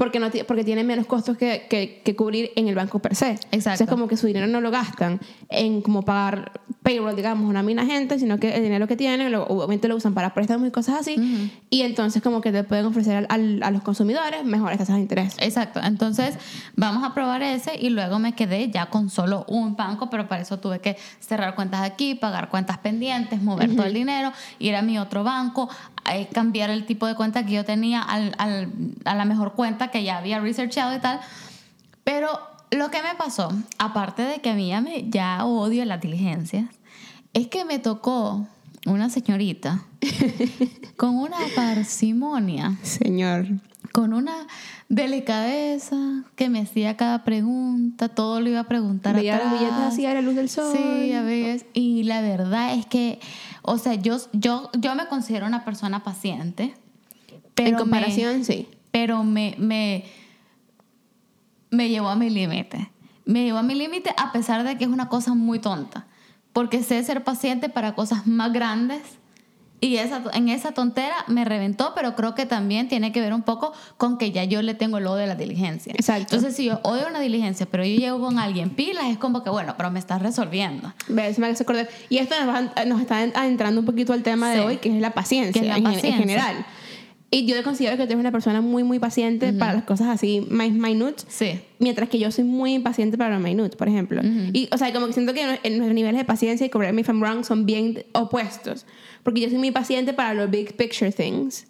porque, no porque tienen menos costos que, que, cubrir en el banco per se. Exacto. Entonces, como que su dinero no lo gastan en como pagar payroll, digamos, una mina gente, sino que el dinero que tienen, obviamente lo usan para préstamos y cosas así, y entonces como que te pueden ofrecer al, a los consumidores mejores tasas de interés. Exacto, entonces vamos a probar ese y luego me quedé ya con solo un banco, pero para eso tuve que cerrar cuentas aquí, pagar cuentas pendientes, mover todo el dinero, ir a mi otro banco, eh, cambiar el tipo de cuenta que yo tenía al, al, a la mejor cuenta que ya había researchado y tal, pero lo que me pasó, aparte de que a mí ya, me, ya odio las diligencias, es que me tocó una señorita con una parsimonia. Señor. Con una delicadeza que me hacía cada pregunta, todo lo iba a preguntar Veía las billetes así a la luz del sol. Sí, a veces. Y la verdad es que, o sea, yo, yo, yo me considero una persona paciente. Pero en comparación, sí. Pero me, me me llevó a mi límite. Me llevó a mi límite a pesar de que es una cosa muy tonta. Porque sé ser paciente para cosas más grandes. Y esa, en esa tontera me reventó, pero creo que también tiene que ver un poco con que ya yo le tengo el odio de la diligencia. Exacto. Entonces, si yo odio una diligencia, pero yo llevo con alguien pilas, es como que, bueno, pero me estás resolviendo. ¿Ves? Me acordar. Y esto nos, está entrando un poquito al tema de hoy, que es la paciencia, la paciencia. en general. Y yo considero que tú eres una persona muy, muy paciente para las cosas así, más minutes. Sí. Mientras que yo soy muy impaciente para los minutes, por ejemplo. Y, o sea, como que siento que en nuestros niveles de paciencia y correr mi from wrong son bien opuestos. Porque yo soy muy paciente para los big picture things.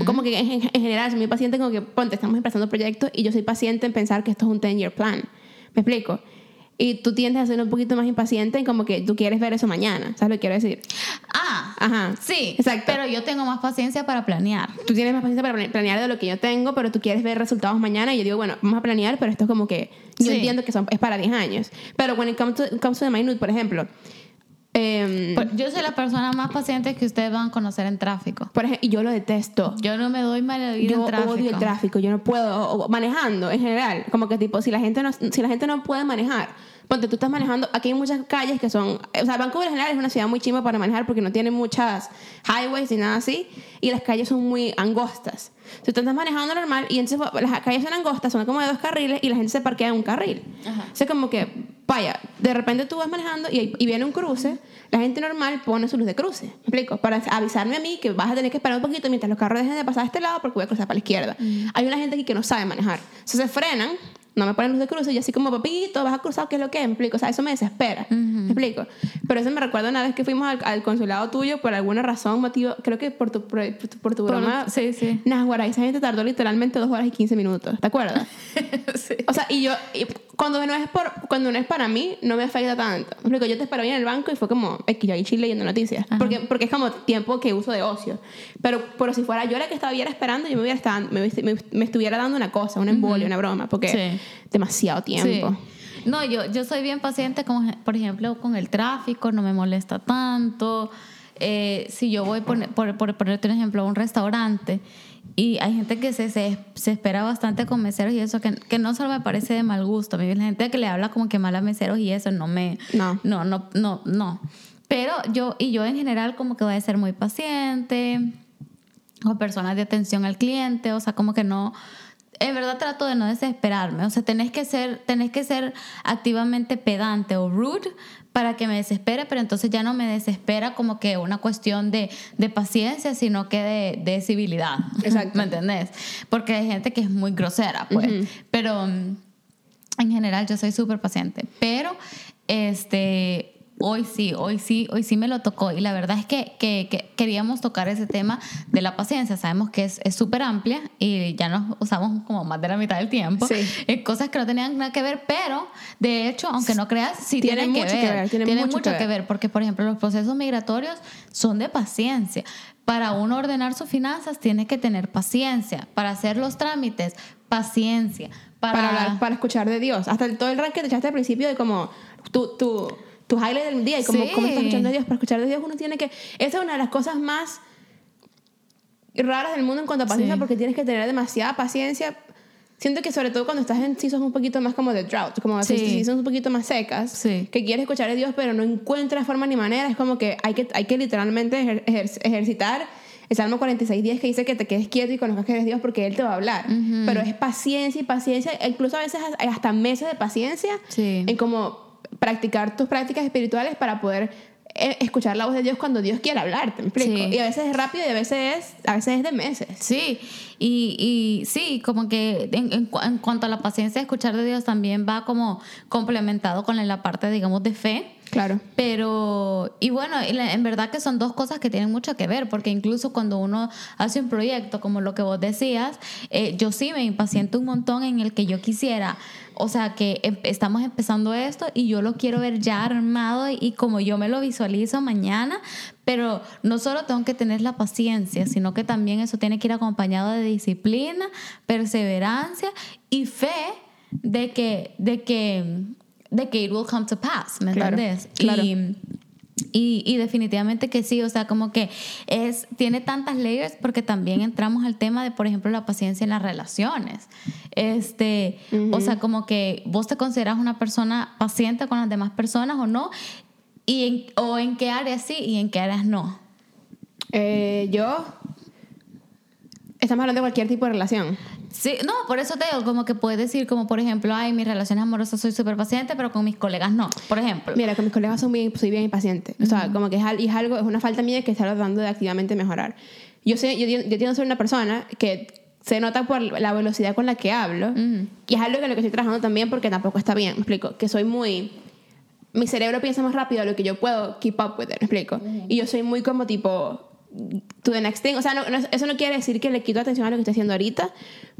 O como que en, general soy muy paciente como que, ponte, estamos empezando proyectos y yo soy paciente en pensar que esto es un 10-year plan. ¿Me explico? Y tú tiendes a ser un poquito más impaciente en como que tú quieres ver eso mañana. ¿Sabes lo que quiero decir? Ah, ajá. Sí, exacto. Pero yo tengo más paciencia para planear. Tú tienes más paciencia para planear de lo que yo tengo, pero tú quieres ver resultados mañana y yo digo, bueno, vamos a planear, pero esto es como que yo entiendo que son, es para 10 años. Pero when it comes to, comes to the minute, por ejemplo, eh, yo soy la persona más paciente que ustedes van a conocer en tráfico. Por ejemplo, y yo lo detesto. Yo no me doy mal en tráfico. Yo odio el tráfico. Yo no puedo. manejando en general. Como que tipo, si la gente no, si la gente no puede manejar Ponte, tú estás manejando, aquí hay muchas calles que son, o sea, Vancouver en general es una ciudad muy chima para manejar porque no tiene muchas highways y nada así, y las calles son muy angostas. Si tú estás manejando normal y entonces las calles son angostas, son como de dos carriles y la gente se parquea en un carril. O sea, como que, vaya, de repente tú vas manejando y, y, viene un cruce, la gente normal pone su luz de cruce, ¿me explico? Para avisarme a mí que vas a tener que esperar un poquito mientras los carros dejen de pasar a este lado porque voy a cruzar para la izquierda. Mm. Hay una gente aquí que no sabe manejar. Entonces se frenan no me ponen luz de cruce y así como, papito, vas a cruzar, ¿qué es lo que? Me explico, o sea, eso me desespera, me explico. Pero eso me recuerda una vez que fuimos al, consulado tuyo por alguna razón, motivo, creo que por tu, por, tu, broma. sí, sí. Nah, esa gente tardó literalmente dos horas y 15 minutos, ¿te acuerdas? sí. O sea, y yo, cuando, no es por, cuando no es para mí, no me afecta tanto. Me explico, yo te espero en el banco y fue como, es que yo ahí chile leyendo noticias, porque, porque es como tiempo que uso de ocio. Pero, pero si fuera yo la que estaba esperando, yo me, hubiera estado, me, me, estuviera dando una cosa, un embolio, una broma, porque demasiado tiempo. No, yo, yo soy bien paciente, con, por ejemplo, con el tráfico, no me molesta tanto. Eh, si yo voy, por, por, por, ponerte un ejemplo, a un restaurante y hay gente que se, se, se, espera bastante con meseros y eso, que, que, no solo me parece de mal gusto. A mí la gente que le habla como que mal a meseros y eso no me... No. No, no, no, no. Pero yo, y yo en general como que voy a ser muy paciente, o personas de atención al cliente, o sea, como que no... En verdad trato de no desesperarme, o sea, tenés que ser, tenés que ser activamente pedante o rude para que me desespere, pero entonces ya no me desespera como que una cuestión de, de paciencia, sino que de, de civilidad. Exacto. ¿Me entendés? Porque hay gente que es muy grosera, pues. Uh -huh. Pero mm, en general yo soy súper paciente. Pero este hoy sí, hoy sí, hoy sí me lo tocó. Y la verdad es que, que, que queríamos tocar ese tema de la paciencia. Sabemos que es súper amplia y ya nos usamos como más de la mitad del tiempo. Sí. Eh, cosas que no tenían nada que ver, pero de hecho, aunque no creas, sí tiene tienen mucho que ver. que ver, tiene Tienen mucho mucho que que ver. Porque, por ejemplo, los procesos migratorios son de paciencia. Para uno ordenar sus finanzas tiene que tener paciencia. Para hacer los trámites, paciencia. Para, Para, hablar, para escuchar de Dios. Hasta el- todo el rank que te echaste al principio de como tu, tu, tu highlight del día y como Sí. cómo estás escuchando a Dios. Para escuchar de Dios uno tiene que... Esa es una de las cosas más raras del mundo en cuanto a paciencia Sí. porque tienes que tener demasiada paciencia. Siento que sobre todo cuando estás en seasons un poquito más como de drought, como Sí. seasons un poquito más secas, Sí. que quieres escuchar a Dios pero no encuentras forma ni manera, es como que hay que, hay que literalmente ejer- ejer- ejercitar el Salmo 46, 10 que dice que te quedes quieto y conozcas que eres Dios porque Él te va a hablar. Pero es paciencia y paciencia, incluso a veces hasta meses de paciencia Sí. en como practicar tus prácticas espirituales para poder eh, escuchar la voz de Dios cuando Dios quiere hablarte, ¿me explico? Sí. Y a veces es rápido y a veces es, a veces es de meses. Sí, y, y sí, como que en, en cu- en cuanto a la paciencia, escuchar de Dios también va como complementado con la parte, digamos, de fe. Claro. Pero, y bueno, en verdad que son dos cosas que tienen mucho que ver, porque incluso cuando uno hace un proyecto como lo que vos decías, eh, yo sí me impaciento un montón en el que yo quisiera, o sea, que em- estamos empezando esto y yo lo quiero ver ya armado y como yo me lo visualizo mañana, pero no solo tengo que tener la paciencia, sino que también eso tiene que ir acompañado de disciplina, perseverancia y fe de que, de que, de que it will come to pass, ¿me Claro, entendés? claro. Y, y, y definitivamente que sí, o sea, como que es, tiene tantas layers porque también entramos al tema de, por ejemplo, la paciencia en las relaciones. Este, O sea, como que vos te consideras una persona paciente con las demás personas o no, y en, o en qué áreas sí y en qué áreas no. Eh, yo. Estamos hablando de cualquier tipo de relación. Sí, no, por eso te digo, como que puedes decir, como por ejemplo, ay, mis relaciones amorosas soy súper paciente, pero con mis colegas no, por ejemplo. Mira, con mis colegas son bien, soy bien impaciente. O sea, como que es, es algo, es una falta mía que estoy tratando de activamente mejorar. Yo, sé, yo, yo tiendo a ser una persona que se nota por la velocidad con la que hablo. Ujú. Y es algo en lo que estoy trabajando también porque tampoco está bien. Me explico. Que soy muy. Mi cerebro piensa más rápido de lo que yo puedo keep up with it. Me explico. Y yo soy muy como tipo. To the next thing. O sea, no- no- eso no quiere decir que le quito atención a lo que estoy haciendo ahorita,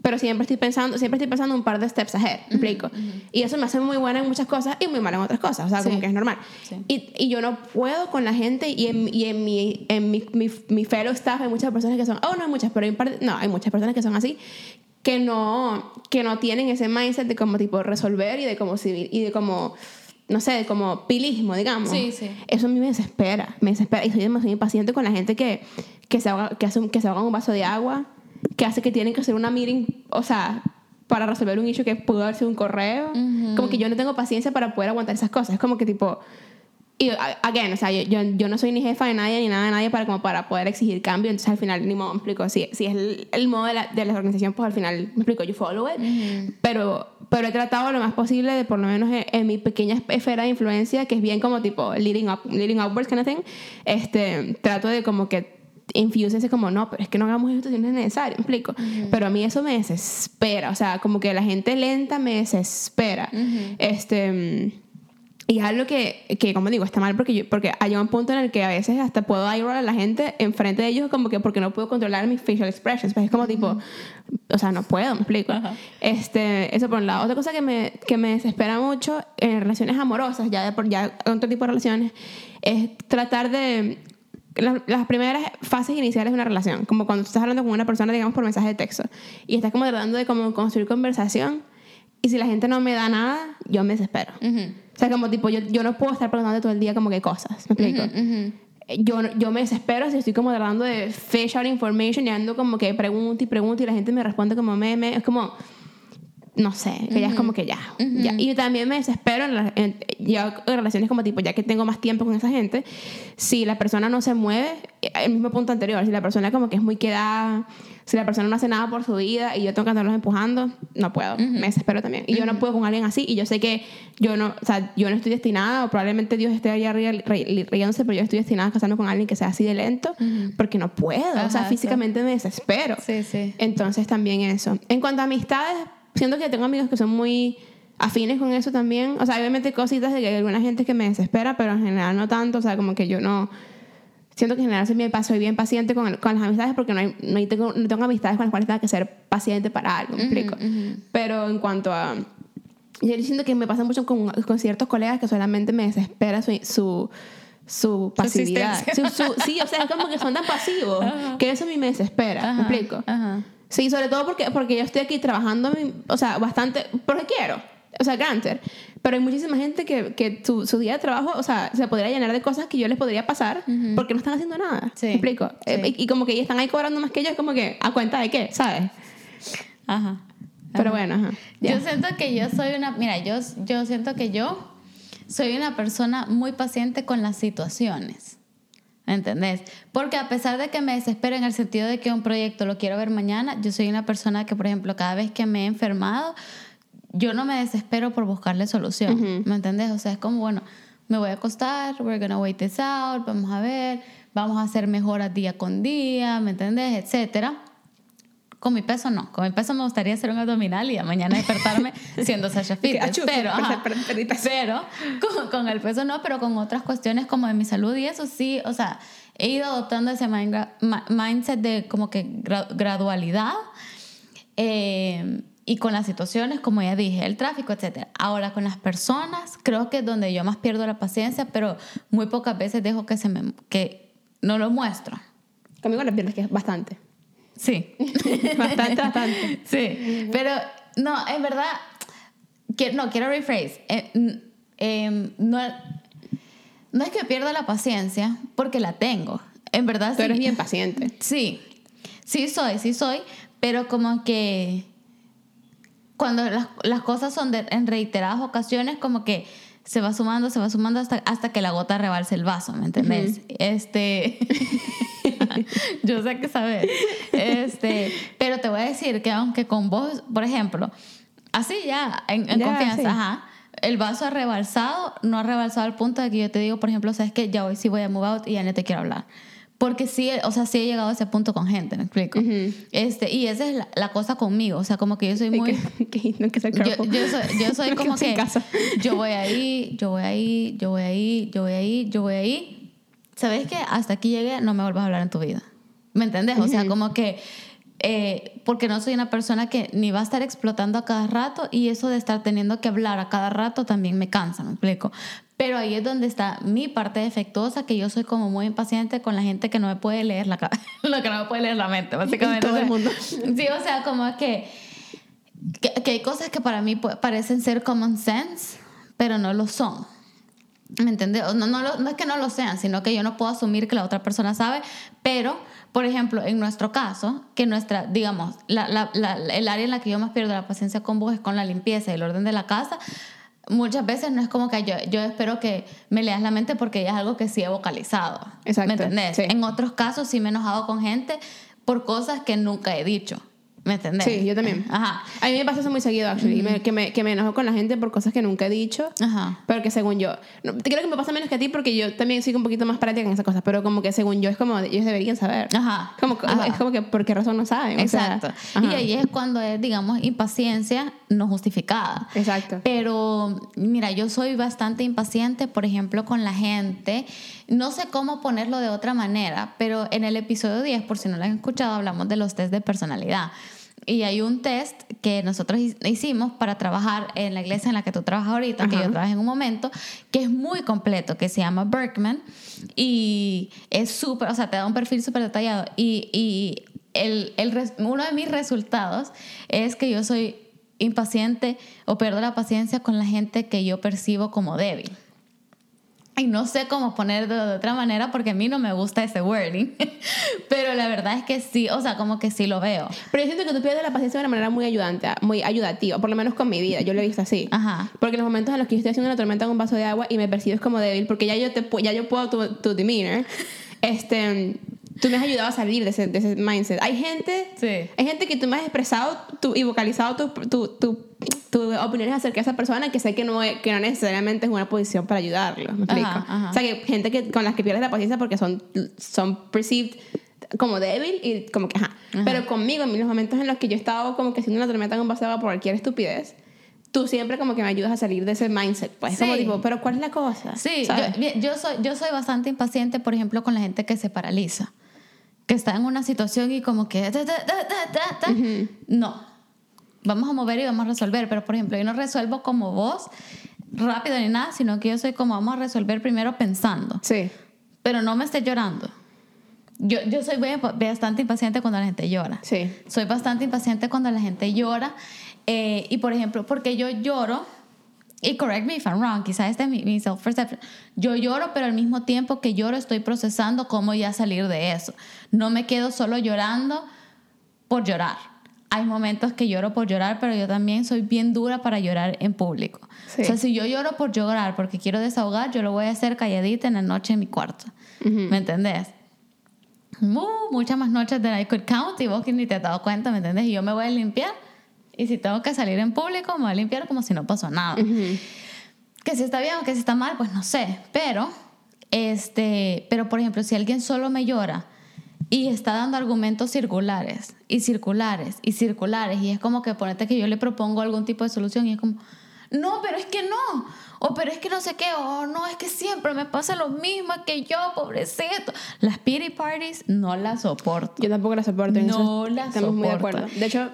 pero siempre estoy pensando, siempre estoy pensando un par de steps ahead. ¿Me explico? Y eso me hace muy buena en muchas cosas y muy mala en otras cosas. O sea, como Sí. que es normal. Sí. Y, y yo no puedo con la gente y en, y en, mi, en mi, mi, mi fellow staff hay muchas personas que son, oh, no hay muchas, pero hay un par de- no, hay muchas personas que son así, que no, que no tienen ese mindset de como tipo resolver y de como civil, y de como, no sé, como pilismo, digamos. Sí, sí. Eso a mí me desespera, me desespera y soy demasiado impaciente con la gente que, que, se ahoga, que, hace, un- que se ahoga un vaso de agua, que hace que tienen que hacer una meeting, o sea, para resolver un issue que pudo haber sido un correo. Como que yo no tengo paciencia para poder aguantar esas cosas. Es como que tipo... Y, again, o sea, yo, yo, yo no soy ni jefa de nadie ni nada de nadie para, como para poder exigir cambio. Entonces, al final, ni modo, me explico. Si, si es el, el modo de la, de la organización, pues al final, me explico, yo follow it. pero, pero he tratado lo más posible de, por lo menos en, en mi pequeña esfera de influencia, que es bien como tipo leading, up, leading upwards kind of thing, este, trato de como que infuse ese como, no, pero es que no hagamos esto si no es necesario, me explico. Pero a mí eso me desespera, o sea, como que la gente lenta me desespera. Este... y es algo que, que, como digo, está mal porque, yo, porque hay un punto en el que a veces hasta puedo eye a la gente enfrente de ellos como que porque no puedo controlar mis facial expressions. Pues es como tipo, o sea, no puedo, me explico. Este, eso por un lado. Otra cosa que me, que me desespera mucho en relaciones amorosas, ya, de ya otro tipo de relaciones, es tratar de... Las, las primeras fases iniciales de una relación, como cuando estás hablando con una persona, digamos, por mensaje de texto, y estás como tratando de como construir conversación, y si la gente no me da nada, yo me desespero. O sea, como tipo, yo, yo no puedo estar preguntando todo el día como que cosas, ¿me explico? yo, yo me desespero si estoy como tratando de fish out information y ando como que pregunto y pregunto y la gente me responde como meme. Es como, no sé, que ya es como que ya, ya. Y también me desespero en, en, ya en relaciones como tipo, ya que tengo más tiempo con esa gente, si la persona no se mueve, el mismo punto anterior, si la persona como que es muy quedada, si la persona no hace nada por su vida y yo tengo que andarlos empujando, no puedo, me desespero también. Y yo no puedo con alguien así y yo sé que yo no, o sea, yo no estoy destinada, o probablemente Dios esté allá riéndose, pero yo estoy destinada a casarme con alguien que sea así de lento, porque no puedo, o sea, físicamente me desespero. Sí, sí. Entonces también eso. En cuanto a amistades, siento que tengo amigos que son muy afines con eso también. O sea, obviamente cositas de que hay alguna gente que me desespera, pero en general no tanto. O sea, como que yo no siento que en general soy bien, soy bien paciente con, con, las amistades porque no, hay, no, tengo, no tengo amistades con las cuales tenga que ser paciente para algo, me explico. Pero en cuanto a... Yo siento que me pasa mucho con, con ciertos colegas que solamente me desespera su, su su pasividad. Su, sí, o sea, es como que son tan pasivos que eso a mí me desespera. ¿Me explico? Sí, sobre todo porque, porque yo estoy aquí trabajando, o sea, bastante, porque quiero. O sea, granted. Pero hay muchísima gente que, que su, su, día de trabajo, o sea, se podría llenar de cosas que yo les podría pasar porque no están haciendo nada. Sí. ¿Me explico? Eh, y, como que ellos están ahí cobrando más que yo, es como que, ¿a cuenta de qué? ¿Sabes? Ajá. Pero bueno, ajá. Yo siento que yo soy una. Mira, yo, yo siento que yo soy una persona muy paciente con las situaciones. ¿Entendés? Porque a pesar de que me desespero en el sentido de que un proyecto lo quiero ver mañana, yo soy una persona que, por ejemplo, cada vez que me he enfermado, yo no me desespero por buscarle solución, ¿me entendés? O sea, es como, bueno, me voy a acostar, we're gonna wait this out, vamos a ver, vamos a hacer mejoras día con día, ¿me entendés? Etcétera. Con mi peso no, con mi peso me gustaría hacer un abdominal y mañana despertarme siendo Sasha Fitness, pero, pero con, con, el peso no, pero con otras cuestiones como de mi salud y eso sí, o sea, he ido adoptando ese mindset de como que gradualidad. Eh, y con las situaciones, como ya dije, el tráfico, etc. Ahora, con las personas, creo que es donde yo más pierdo la paciencia, pero muy pocas veces dejo que, se me, que no lo muestro. Conmigo la pierdes que bastante. Sí. bastante, bastante. Sí. Pero, no, en verdad, no, quiero rephrase. Eh, em, no, no es que pierda la paciencia, porque la tengo. En verdad, Tú eres bien paciente. Sí. Sí soy, sí soy, pero como que cuando las, las cosas son de, en reiteradas ocasiones, como que se va sumando, se va sumando hasta, hasta que la gota rebalse el vaso, ¿me entendés? Este. Yo sé que sabes. Este. Pero te voy a decir que aunque con vos, por ejemplo, así ya, en, confianza, ajá. El vaso ha rebalsado, no ha rebalsado al punto de que yo te digo, por ejemplo, sabes que ya hoy sí voy a move out y ya no te quiero hablar. Porque sí, o sea, sí he llegado a ese punto con gente, ¿me explico? este, y esa es la, cosa conmigo, o sea, como que yo soy muy... Que, no que yo, yo, soy, yo soy como que... Yo voy ahí, yo voy ahí, yo voy ahí, yo voy ahí, yo voy ahí. ¿Sabes qué? Hasta aquí llegué, no me vuelvas a hablar en tu vida. ¿Me entiendes? O sea, como que... Eh, porque no soy una persona que ni va a estar explotando a cada rato y eso de estar teniendo que hablar a cada rato también me cansa, me explico. Pero ahí es donde está mi parte defectuosa, que yo soy como muy impaciente con la gente que no me puede leer la lo que no me puede leer la mente, básicamente. Todo el mundo. Sí, o sea, como que, que, hay cosas que para mí parecen ser common sense, pero no lo son. ¿Me entiendes? No, no, no es que no lo sean, sino que yo no puedo asumir que la otra persona sabe, pero, por ejemplo, en nuestro caso, que nuestra, digamos, la, la, el área en la que yo más pierdo la paciencia con vos es con la limpieza y el orden de la casa, muchas veces no es como que yo, yo espero que me leas la mente porque ya es algo que sí he vocalizado. Exacto. ¿Me entendés? En otros casos sí me he enojado con gente por cosas que nunca he dicho. ¿Me entendés? Sí, yo también. Ajá. A mí me pasa eso muy seguido, actually. que, me, que me enojo con la gente por cosas que nunca he dicho. Ajá. Pero que según yo. No, creo que me pasa menos que a ti porque yo también soy un poquito más práctica en esas cosas. Pero como que según yo es como ellos deberían saber. Ajá. Como, Es como que por qué razón no saben. Exacto. y ahí es cuando es, digamos, impaciencia no justificada. Exacto. Pero mira, yo soy bastante impaciente, por ejemplo, con la gente. No sé cómo ponerlo de otra manera, pero en el episodio 10, por si no lo han escuchado, hablamos de los test de personalidad. Y hay un test que nosotros hicimos para trabajar en la iglesia en la que tú trabajas ahorita, que yo trabajé en un momento, que es muy completo, que se llama Berkman. Y es súper, o sea, te da un perfil súper detallado. Y, y el, el, uno de mis resultados es que yo soy impaciente o pierdo la paciencia con la gente que yo percibo como débil. Y no sé cómo ponerlo de otra manera porque a mí no me gusta ese wording. Pero la verdad es que sí, o sea, como que sí lo veo. Pero yo siento que tú pierdes la paciencia de una manera muy ayudante, muy ayudativa, por lo menos con mi vida. Yo lo he visto así. Ajá. Porque en los momentos en los que yo estoy haciendo una tormenta con un vaso de agua y me percibes como débil, porque ya yo, te, ya yo puedo tu, tu demeanor, este, tú me has ayudado a salir de ese, de ese mindset. Hay gente, Sí. hay gente que tú me has expresado tu, y vocalizado tus tu, tu, tu opiniones acerca de esa persona que sé que no, que no necesariamente es una posición para ayudarlo. ¿Me explico? Ajá, ajá. O sea, que gente que, con las que pierdes la paciencia porque son, son perceived como débil y como que, ajá. Pero conmigo, en los momentos en los que yo he estado como que haciendo una tormenta con un vaso de por cualquier estupidez, tú siempre como que me ayudas a salir de ese mindset. Pues como Sí. tipo, pero ¿cuál es la cosa? Sí, yo, yo soy, yo soy bastante impaciente, por ejemplo, con la gente que se paraliza. Que está en una situación y como que... No. Vamos a mover y vamos a resolver. Pero, por ejemplo, yo no resuelvo como vos rápido ni nada, sino que yo soy como vamos a resolver primero pensando. Sí. Pero no me esté llorando. Yo, yo soy bastante impaciente cuando la gente llora. Sí. Soy bastante impaciente cuando la gente llora. eh, y por ejemplo, porque yo lloro, y correct me if I'm wrong, quizás este es mi, mi self-perception. Yo lloro, pero al mismo tiempo que lloro estoy procesando cómo ya salir de eso. No me quedo solo llorando por llorar. Hay momentos que lloro por llorar, pero yo también soy bien dura para llorar en público. Sí. O sea, si yo lloro por llorar porque quiero desahogar, yo lo voy a hacer calladita en la noche en mi cuarto. ¿Me entendés? Mu- muchas más noches de I could count y vos que ni te has dado cuenta, ¿me entiendes? Y yo me voy a limpiar y si tengo que salir en público me voy a limpiar como si no pasó nada. Que si está bien o que si está mal, pues no sé, pero este, pero por ejemplo, si alguien solo me llora y está dando argumentos circulares y circulares y circulares y es como que ponete que yo le propongo algún tipo de solución y es como no, pero es que no. O pero es que no sé qué. O no, es que siempre me pasa lo mismo que yo, pobrecito. Las pity parties no las soporto. Yo tampoco la soporto. No eso la Estamos muy de soporto. acuerdo. De hecho,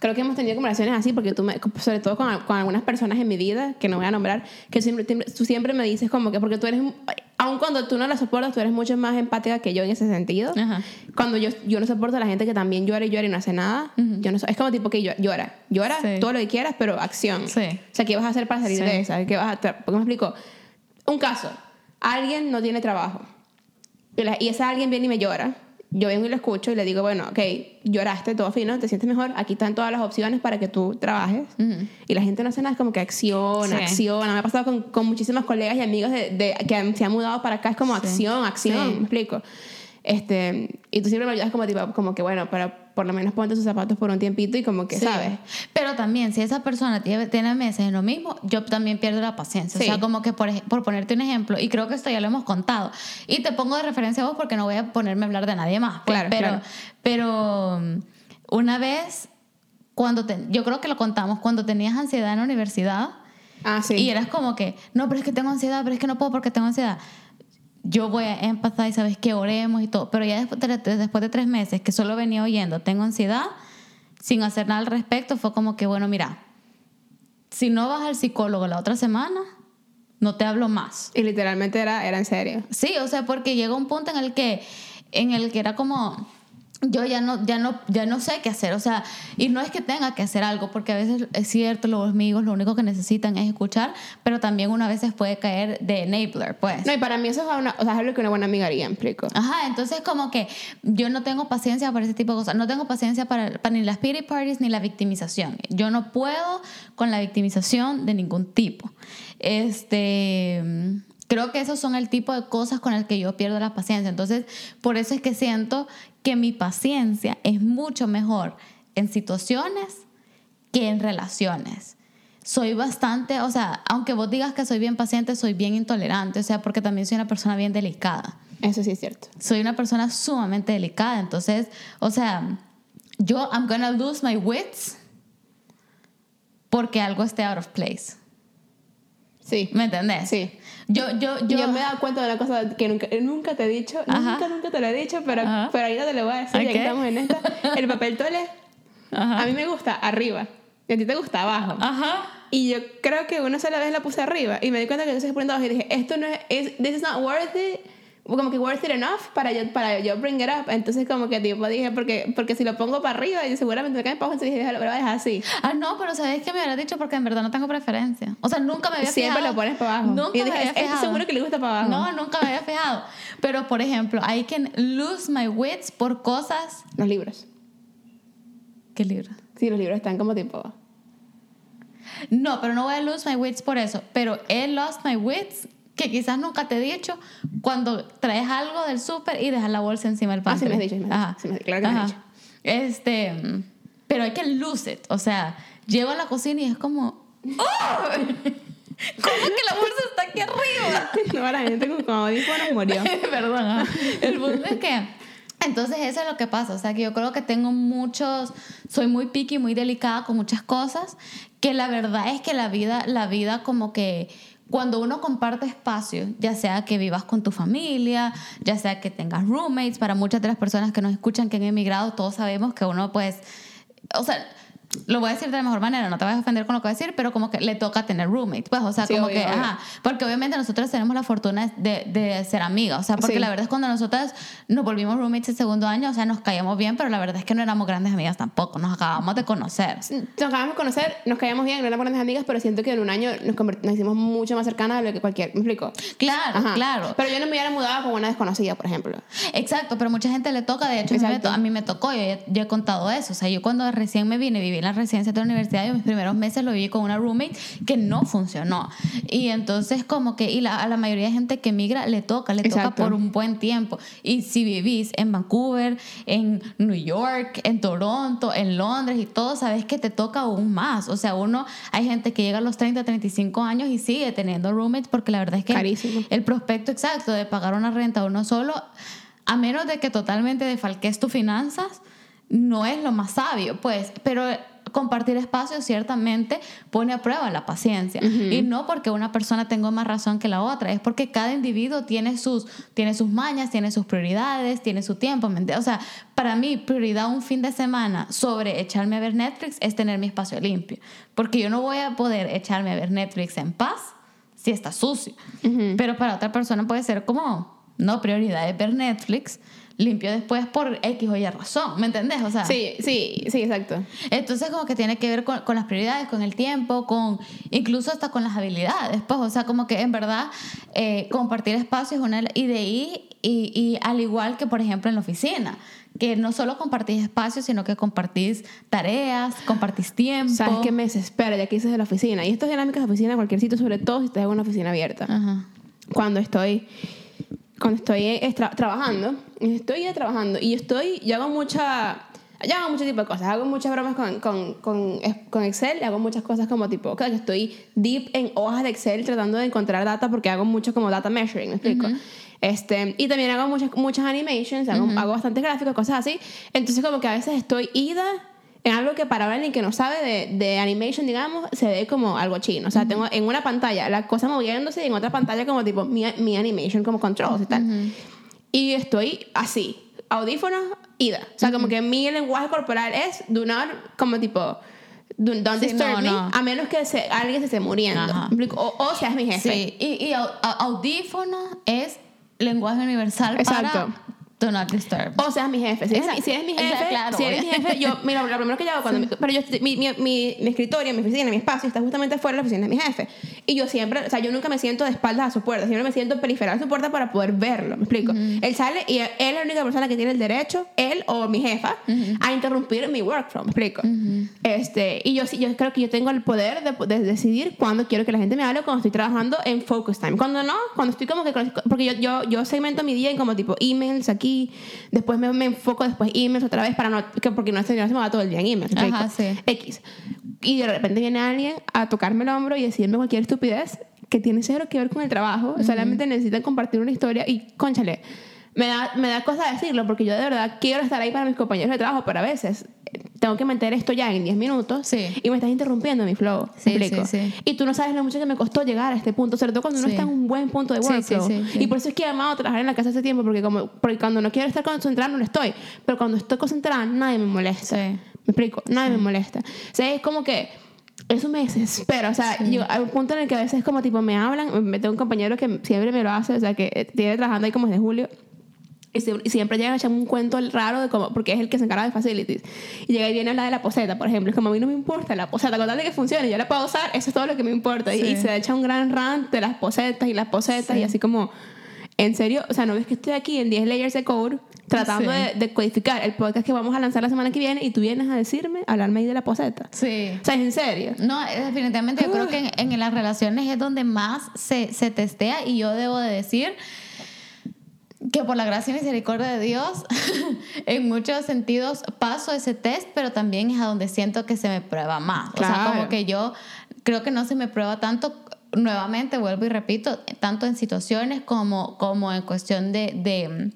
creo que hemos tenido conversaciones así porque tú, me, sobre todo con, con algunas personas en mi vida, que no voy a nombrar, que siempre, siempre- tú siempre me dices como que porque tú eres, aun cuando tú no la soportas, tú eres mucho más empática que yo en ese sentido. Ajá. Cuando yo, yo no soporto a la gente que también llora y llora y no hace nada, yo no es como tipo que llo- llora, llora Sí. todo lo que quieras, pero acción. Sí. O sea, ¿qué vas a hacer para salir Sí. de esa? ¿Qué vas a tra- ¿Por qué me explico? Un caso, alguien no tiene trabajo y, la- y ese alguien viene y me llora. Yo vengo y lo escucho y le digo, bueno, ok, lloraste, todo fino, te sientes mejor, aquí están todas las opciones para que tú trabajes. Y la gente no hace nada, es como que acciona, Sí. acciona. Me ha pasado con, con muchísimas colegas y amigos de, de- que han- se han mudado para acá, es como Sí. acción, acción, Sí. me explico. Este, y tú siempre me ayudas como tipo, como que bueno, pero por lo menos ponte sus zapatos por un tiempito y como que, Sí. ¿sabes? Pero también, si esa persona tiene, tiene meses en lo mismo, yo también pierdo la paciencia. Sí. O sea, como que por, por ponerte un ejemplo, y creo que esto ya lo hemos contado, y te pongo de referencia a vos porque no voy a ponerme a hablar de nadie más. pues, Claro, pero, claro. pero um, una vez, cuando te- yo creo que lo contamos, cuando tenías ansiedad en la universidad, Ah, sí. y eras como que, no, pero es que tengo ansiedad, pero es que no puedo porque tengo ansiedad. Yo voy a empatizar y sabes que oremos y todo. Pero ya después de, después de tres meses que solo venía oyendo, tengo ansiedad, sin hacer nada al respecto, fue como que, bueno, mira, si no vas al psicólogo la otra semana, no te hablo más. Y literalmente era, era en serio. Sí, o sea, porque llega un punto en el que, en el que era como, yo ya no, ya no, ya no sé qué hacer, o sea, y no es que tenga que hacer algo, porque a veces es cierto, los amigos lo único que necesitan es escuchar, pero también una veces puede caer de enabler, pues. No, y para mí eso es, una, o sea, es algo que una buena amiga haría, ¿me explico. Ajá, entonces como que yo no tengo paciencia para ese tipo de cosas. No tengo paciencia para, para ni las pity parties ni la victimización. Yo no puedo con la victimización de ningún tipo. Este, creo que esos son el tipo de cosas con el que yo pierdo la paciencia. Entonces, por eso es que siento que mi paciencia es mucho mejor en situaciones que en relaciones. Soy bastante, o sea, aunque vos digas que soy bien paciente, soy bien intolerante, o sea, porque también soy una persona bien delicada Eso sí es cierto. soy una persona sumamente delicada. Entonces, o sea, yo, I'm gonna lose my wits porque algo esté out of place. Sí. ¿Me entendés? Sí. Yo, yo, Yo, yo. me he dado cuenta de una cosa que nunca, nunca te he dicho, Ajá. nunca, nunca te lo he dicho, pero, Ajá. pero ahorita te lo voy a decir, ya que estamos en esta. El papel Ajá. a mí me gusta arriba, y a ti te gusta abajo. Ajá. Y yo creo que una sola vez la puse arriba, y me di cuenta que yo se poniendo abajo, y dije, esto no es, es- this is not worth it, como que worth it enough para yo, para yo bring it up. Entonces como que tipo dije, porque, porque si lo pongo para arriba, y seguramente me cae para abajo, entonces dije, lo voy a dejar así. Ah, no, pero sabes que me hubiera dicho porque en verdad no tengo preferencia. O sea, nunca me había Siempre fijado. lo pones para abajo. Nunca y me dije, había "Estoy fijado. seguro que le gusta para abajo. No, nunca me había fijado. Pero, por ejemplo, I can lose my wits por cosas... Los libros. ¿Qué libro? Sí, los libros están como tipo... No, pero no voy a lose my wits por eso. Pero he lost my wits, que quizás nunca te he dicho, cuando traes algo del súper y dejas la bolsa encima del Ah, sí pantry. me has dicho, Ajá. Sí me claro que me has dicho. Este, pero hay que lose it. O sea, llego a la cocina y es como... ¡Oh! ¿Cómo que la bolsa está aquí arriba? no, la gente con, audífonos murió. Perdón. El punto es que. Entonces, eso es lo que pasa. O sea, que yo creo que tengo muchos. Soy muy picky, muy delicada con muchas cosas. Que la verdad es que la vida, la vida, como que. Cuando uno comparte espacios, ya sea que vivas con tu familia, ya sea que tengas roommates, para muchas de las personas que nos escuchan que han emigrado, todos sabemos que uno, pues. O sea. Lo voy a decir de la mejor manera, no te vas a ofender con lo que voy a decir, pero como que le toca tener roommates, pues, o sea, Sí, como obvio, que, obvio. ajá, porque obviamente nosotros tenemos la fortuna de, de ser amigas, o sea, porque Sí. la verdad es cuando nosotras nos volvimos roommates el segundo año, o sea, nos caíamos bien, pero la verdad es que no éramos grandes amigas tampoco, nos acabamos de conocer. Nos acabamos de conocer, nos caíamos bien, no éramos grandes amigas, pero siento que en un año nos, nos hicimos mucho más cercanas de lo que cualquier. ¿Me explico? Claro, Ajá. claro. Pero yo no me hubiera mudado con una desconocida, por ejemplo. Exacto, pero mucha gente le toca, de hecho, a mí, me a mí me tocó, yo yo he contado eso, o sea, yo cuando recién me vine, viví la residencia de la universidad, yo mis primeros meses lo viví con una roommate que no funcionó. Y entonces como que, y la- a la mayoría de gente que migra le toca, le toca por un buen tiempo. Y si vivís en Vancouver, en New York, en Toronto, en Londres y todo, sabes que te toca aún más. O sea, uno, hay gente que llega a los 30, 35 años y sigue teniendo roommates porque la verdad es que Carísimo. el prospecto exacto de pagar una renta uno solo, a menos de que totalmente defalques tus finanzas, no es lo más sabio, pues, pero compartir espacios ciertamente pone a prueba la paciencia y no porque una persona tenga más razón que la otra, es porque cada individuo tiene sus tiene sus mañas, tiene sus prioridades, tiene su tiempo. O sea, para mí prioridad un fin de semana sobre echarme a ver Netflix es tener mi espacio limpio, porque yo no voy a poder echarme a ver Netflix en paz si está sucio. Pero para otra persona puede ser como, no, prioridad es ver Netflix, limpio después por X o Y razón, ¿me entendés? O sea, Sí, sí, sí, exacto. entonces como que tiene que ver con, con las prioridades, con el tiempo, con incluso hasta con las habilidades, pues, o sea, como que en verdad eh, compartir espacios es una y de ahí, y, y al igual que por ejemplo en la oficina, que no solo compartís espacios, sino que compartís tareas, compartís tiempo. ¿Sabes qué me desespera? Ya que dices de la oficina. Y esto es dinámicas de oficina en cualquier sitio, sobre todo si estás en una oficina abierta. Ajá. Cuando estoy cuando estoy tra- trabajando, estoy trabajando y yo estoy, yo hago mucha, yo hago mucho tipo de cosas, hago muchas bromas con, con, con, con Excel, hago muchas cosas como tipo, claro, que estoy deep en hojas de Excel tratando de encontrar data porque hago mucho como data measuring, ¿me explico? Este, y también hago muchas, muchas animations, hago, hago bastantes gráficos, cosas así. Entonces como que a veces estoy ida en algo que para alguien que no sabe de, de animation, digamos, se ve como algo chino. O sea, tengo en una pantalla la cosa moviéndose y en otra pantalla como tipo mi, mi animation, como controls y tal. Y estoy así, audífonos, ida. O sea, como que mi lenguaje corporal es do not, como tipo... do- Don't Sí, disturb no, me, no. a menos que se- alguien se esté muriendo. O, o seas mi jefe. Sí, y, y au- au- audífono es lenguaje universal Exacto. para do not disturb. O seas mi jefe. Si eres, mi- si eres mi sea, jefe, claro, si eres mi jefe, yo, mira, lo primero que yo hago cuando. Pero yo, mi, mi, mi, mi escritorio, mi oficina, mi espacio está justamente fuera de la oficina de mi jefe. Y yo siempre, o sea, yo nunca me siento de espaldas a su puerta, siempre me siento periferal a su puerta para poder verlo. ¿Me explico? Él sale y él es la única persona que tiene el derecho, él o mi jefa, a interrumpir mi workflow. ¿Me explico? este, y yo, yo creo que yo tengo el poder de, de decidir cuándo quiero que la gente me hable cuando estoy trabajando en focus time. Cuando no, cuando estoy como que. Porque yo, yo, yo segmento mi día en como tipo emails aquí, después me, me enfoco después emails otra vez para no. que- porque no, se- no se me va todo el día en emails. ¿me Ajá, sí. X. Y de repente viene alguien a tocarme el hombro y decirme cualquier estupidez que tiene cero que ver con el trabajo, solamente necesitan compartir una historia y, conchale, me da, me da cosa decirlo porque yo de verdad quiero estar ahí para mis compañeros de trabajo, pero a veces eh, tengo que meter esto ya en 10 minutos Sí. y me estás interrumpiendo mi flow. ¿me Sí, explico? sí, sí. Y tú no sabes lo mucho que me costó llegar a este punto, sobre todo cuando uno Sí. está en un buen punto de Sí, sí, workflow. sí, sí. Y por eso es que he amado trabajar en la casa hace tiempo, porque, como, porque cuando no quiero estar concentrada no lo estoy, pero cuando estoy concentrada nadie me molesta. Sí. ¿Me explico? Nadie me molesta. O sea, es como que eso me desespera. O sea, yo, hay un punto en el que a veces como tipo me hablan, me tengo un compañero que siempre me lo hace, o sea, que tiene trabajando ahí como desde julio. Y siempre, llega a echarme un cuento raro de cómo, porque es el que se encarga de facilities. Y llega y viene a hablar de la poseta, por ejemplo. Es como a mí no me importa la poseta, con tal de que funcione, yo la puedo usar, eso es todo lo que me importa. Y, se echa un gran rant de las posetas y las posetas y así como, en serio, o sea, no ves que estoy aquí en 10 layers de code tratando de, codificar el podcast que vamos a lanzar la semana que viene y tú vienes a decirme, a hablarme ahí de la poseta. Sí. O sea, es en serio. No, definitivamente yo creo que en, en, las relaciones es donde más se, se testea y yo debo de decir que por la gracia y misericordia de Dios, en muchos sentidos paso ese test, pero también es a donde siento que se me prueba más. O sea, como que yo creo que no se me prueba tanto, nuevamente vuelvo y repito, tanto en situaciones como, como en cuestión de, de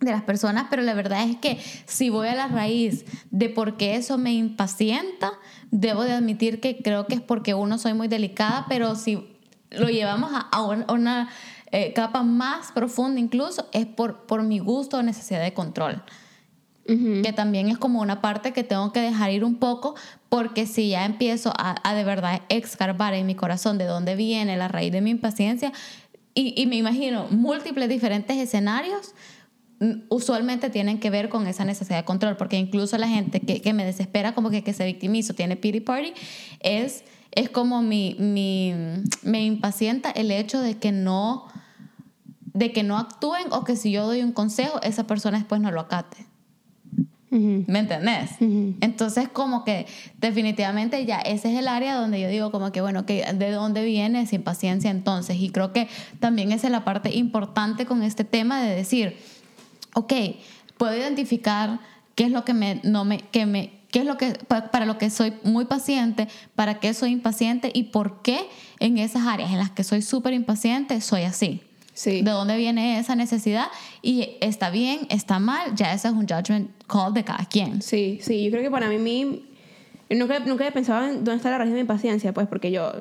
de las personas, pero la verdad es que si voy a la raíz de por qué eso me impacienta, debo de admitir que creo que es porque uno soy muy delicada, pero si lo llevamos a, a una eh, capa más profunda incluso es por, por mi gusto o necesidad de control. Que también es como una parte que tengo que dejar ir un poco porque si ya empiezo a, a de verdad excarbar en mi corazón de dónde viene la raíz de mi impaciencia y, y me imagino múltiples diferentes escenarios, mm, usualmente tienen que ver con esa necesidad de control, porque incluso la gente que, que me desespera como que, que se victimiza, tiene pity party, es, es como mi, mi, me impacienta el hecho de que no de que no actúen o que si yo doy un consejo, esa persona después no lo acate. ¿Me entendés? Entonces, como que definitivamente ya ese es el área donde yo digo como que, bueno, que ¿de dónde viene esa impaciencia entonces? Y creo que también esa es la parte importante con este tema de decir, ok, puedo identificar qué es lo que me, no me, que me, qué es lo que, para lo que soy muy paciente, para qué soy impaciente y por qué en esas áreas en las que soy súper impaciente soy así. De dónde viene esa necesidad y está bien, está mal, ya ese es un judgment call de cada quien. Sí, sí, yo creo que para mí, nunca, nunca he pensado en dónde está la raíz de mi impaciencia, pues porque yo,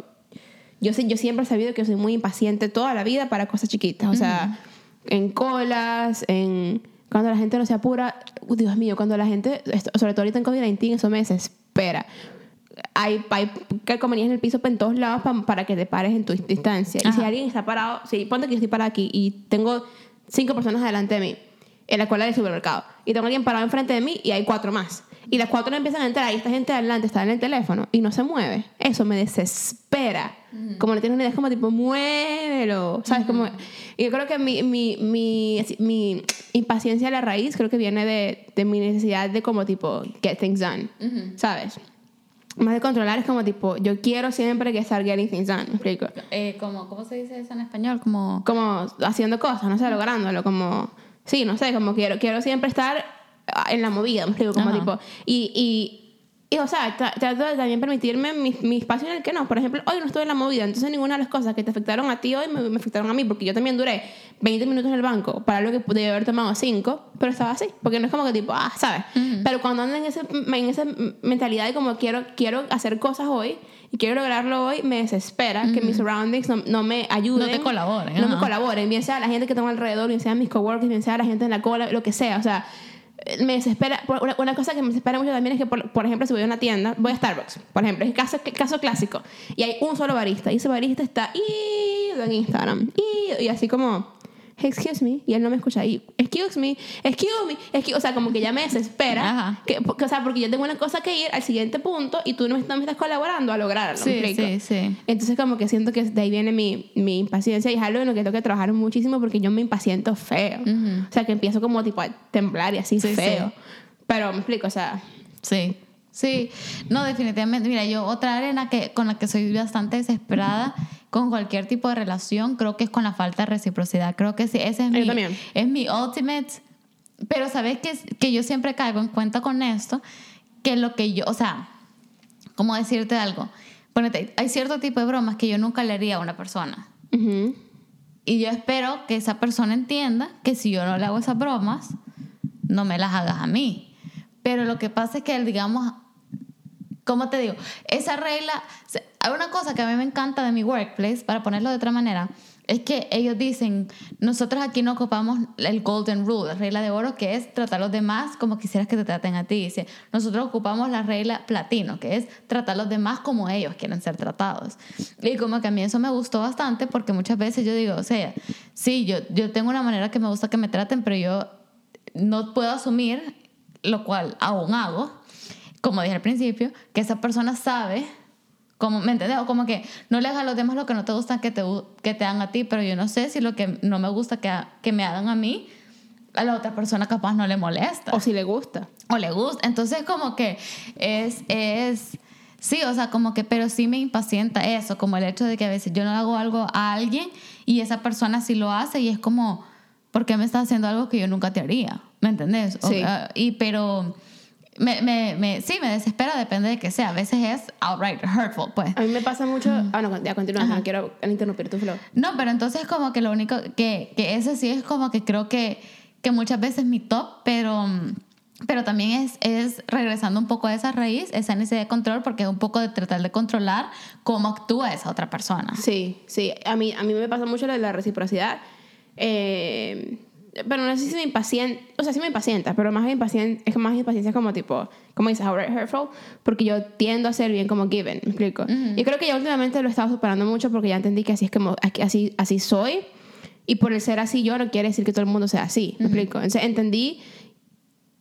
yo, sé, yo siempre he sabido que soy muy impaciente toda la vida para cosas chiquitas, o sea, en colas, en cuando la gente no se apura, Dios mío, cuando la gente, sobre todo ahorita en COVID-19, eso me desespera hay, hay calcomanías en el piso en todos lados para que te pares en tu distancia. Y si alguien está parado, si ponte que yo estoy parado aquí y tengo cinco personas delante de mí en la cola del supermercado y tengo a alguien parado enfrente de mí y hay cuatro más. Y las cuatro empiezan a entrar y esta gente adelante está en el teléfono y no se mueve. Eso me desespera. Como no tienes una idea, es como tipo, muévelo. ¿Sabes? como, y yo creo que mi, mi, mi, mi, impaciencia a la raíz creo que viene de, de mi necesidad de como tipo, get things done. ¿Sabes? más de controlar es como tipo, yo quiero siempre que estar getting things done, ¿me explico? Eh, como, ¿Cómo se dice eso en español? Como... Como haciendo cosas, no sé, lográndolo, como... Sí, no sé, como quiero, quiero siempre estar en la movida, me explico, como tipo... Y, y y, o sea, trato de también permitirme mi, mi, espacio en el que no. Por ejemplo, hoy no estoy en la movida, entonces ninguna de las cosas que te afectaron a ti hoy me, me afectaron a mí, porque yo también duré 20 minutos en el banco para lo que pude haber tomado 5, pero estaba así, porque no es como que tipo, ah, ¿sabes? Pero cuando ando en, ese, en esa mentalidad de como quiero, quiero hacer cosas hoy y quiero lograrlo hoy, me desespera que mis surroundings no, no, me ayuden. No te colaboren. No me colaboren, bien sea la gente que tengo alrededor, bien sea mis coworkers, bien sea la gente en la cola, lo que sea, o sea me desespera, una, una, cosa que me desespera mucho también es que, por, ejemplo, si voy a una tienda, voy a Starbucks, por ejemplo, es caso, caso clásico, y hay un solo barista, y ese barista está en Instagram, y, y así como, excuse me, y él no me escucha y excuse me, excuse me, excuse, o sea, como que ya me desespera, que, o sea, porque yo tengo una cosa que ir al siguiente punto y tú no me, estás colaborando a lograrlo. Sí, sí, sí. Entonces como que siento que de ahí viene mi, mi impaciencia y es algo en lo que tengo que trabajar muchísimo porque yo me impaciento feo. O sea, que empiezo como tipo a temblar y así feo. Pero me explico, o sea... Sí. Sí, no, definitivamente. Mira, yo otra arena que, con la que soy bastante desesperada con cualquier tipo de relación, creo que es con la falta de reciprocidad. Creo que sí, ese es mi, es mi ultimate. Pero sabes que, que yo siempre caigo en cuenta con esto, que lo que yo, o sea, ¿cómo decirte algo? Ponete, hay cierto tipo de bromas que yo nunca le haría a una persona. Y yo espero que esa persona entienda que si yo no le hago esas bromas, no me las hagas a mí. Pero lo que pasa es que, digamos, ¿cómo te digo? Esa regla, hay una cosa que a mí me encanta de mi workplace, para ponerlo de otra manera, es que ellos dicen, nosotros aquí no ocupamos el golden rule, la regla de oro, que es tratar a los demás como quisieras que te traten a ti. Dice, nosotros ocupamos la regla platino, que es tratar a los demás como ellos quieren ser tratados. Y como que a mí eso me gustó bastante porque muchas veces yo digo, o sea, sí, yo, yo tengo una manera que me gusta que me traten, pero yo no puedo asumir, lo cual aún hago, como dije al principio, que esa persona sabe como, ¿Me entiendes? O como que no le hagas a los demás lo que no te gusta que te, que te hagan a ti, pero yo no sé si lo que no me gusta que, que me hagan a mí, a la otra persona capaz no le molesta. O si le gusta. O le gusta. Entonces como que es, es, sí, o sea, como que, pero sí me impacienta eso, como el hecho de que a veces yo no hago algo a alguien y esa persona sí lo hace y es como, ¿por qué me está haciendo algo que yo nunca te haría? ¿Me entendés? Sí. y pero me, me, me, sí, me desespera, depende de que sea. A veces es outright hurtful, pues. A mí me pasa mucho. Ah, no, ya continúa, no quiero interrumpir tu flow. No, pero entonces, como que lo único que, que ese sí es como que creo que, que muchas veces mi top, pero. Pero también es, es regresando un poco a esa raíz, esa necesidad de control, porque es un poco de tratar de controlar cómo actúa esa otra persona. Sí, sí. A mí, a mí me pasa mucho lo de la reciprocidad. Eh, pero no sé si me impacienta, o sea, sí me impacienta, pero más impaciente, es más impaciencia como tipo, como dices, outright hurtful, porque yo tiendo a ser bien como given, ¿me explico? Y creo que ya últimamente lo he estado superando mucho porque ya entendí que así es como, así, así soy, y por el ser así yo no quiere decir que todo el mundo sea así, ¿me explico? Entonces entendí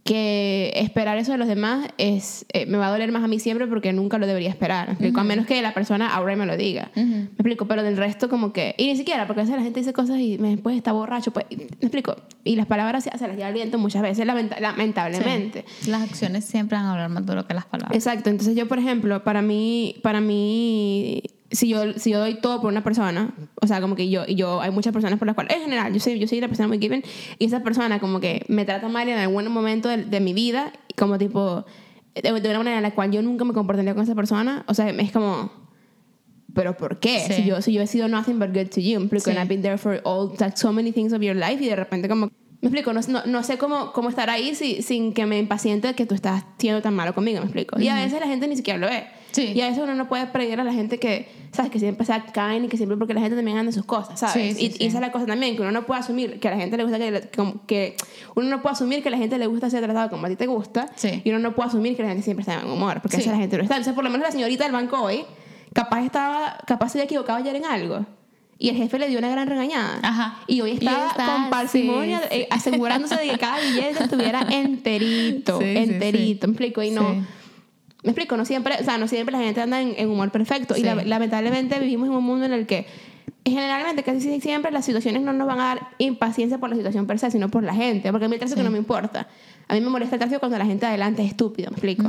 que esperar eso de los demás es, eh, me va a doler más a mí siempre porque nunca lo debería esperar. ¿me explico? A menos que la persona ahora me lo diga. ¿Me explico? Pero del resto como que... Y ni siquiera, porque a veces la gente dice cosas y después está borracho. Pues, ¿Me explico? Y las palabras se, las lleva el viento muchas veces, lamentablemente. Las acciones siempre van a hablar más duro que las palabras. Exacto. Entonces yo, por ejemplo, para mí, para mí si yo, si yo doy todo por una persona, o sea, como que yo, y yo, hay muchas personas por las cuales, en general, yo soy, yo soy una persona muy given, y esa persona como que me trata mal en algún momento de, de mi vida, como tipo, de, una manera en la cual yo nunca me comportaría con esa persona, o sea, es como, pero ¿por qué? Si, yo, si yo he sido nothing but good to you, because I've been there for all, like, so many things of your life, y de repente como me explico, no, no, sé cómo, cómo estar ahí si, sin que me impaciente que tú estás siendo tan malo conmigo, me explico. Y a veces la gente ni siquiera lo ve. Sí. Y a veces uno no puede pedir a la gente que, ¿sabes? Que siempre se caen y que siempre, porque la gente también anda sus cosas, ¿sabes? y, esa es la cosa también, que uno no puede asumir que a la gente le gusta que, que, uno no puede asumir que a la gente le gusta ser tratado como a ti te gusta. Y uno no puede asumir que la gente siempre está en humor, porque esa la gente no está. Entonces, por lo menos la señorita del banco hoy, capaz estaba, capaz se había equivocado ayer en algo. Y el jefe le dio una gran regañada. Ajá. Y hoy estaba con parsimonia, eh, asegurándose de que cada billete estuviera enterito, enterito. ¿Me explico? Y no. Me explico, no siempre, o sea, no siempre la gente anda en, humor perfecto. Y lamentablemente vivimos en un mundo en el que generalmente, casi siempre, las situaciones no nos van a dar impaciencia por la situación per se, sino por la gente. Porque a mí el tráfico que no me importa. A mí me molesta el tráfico cuando la gente adelante es estúpido, ¿me explico?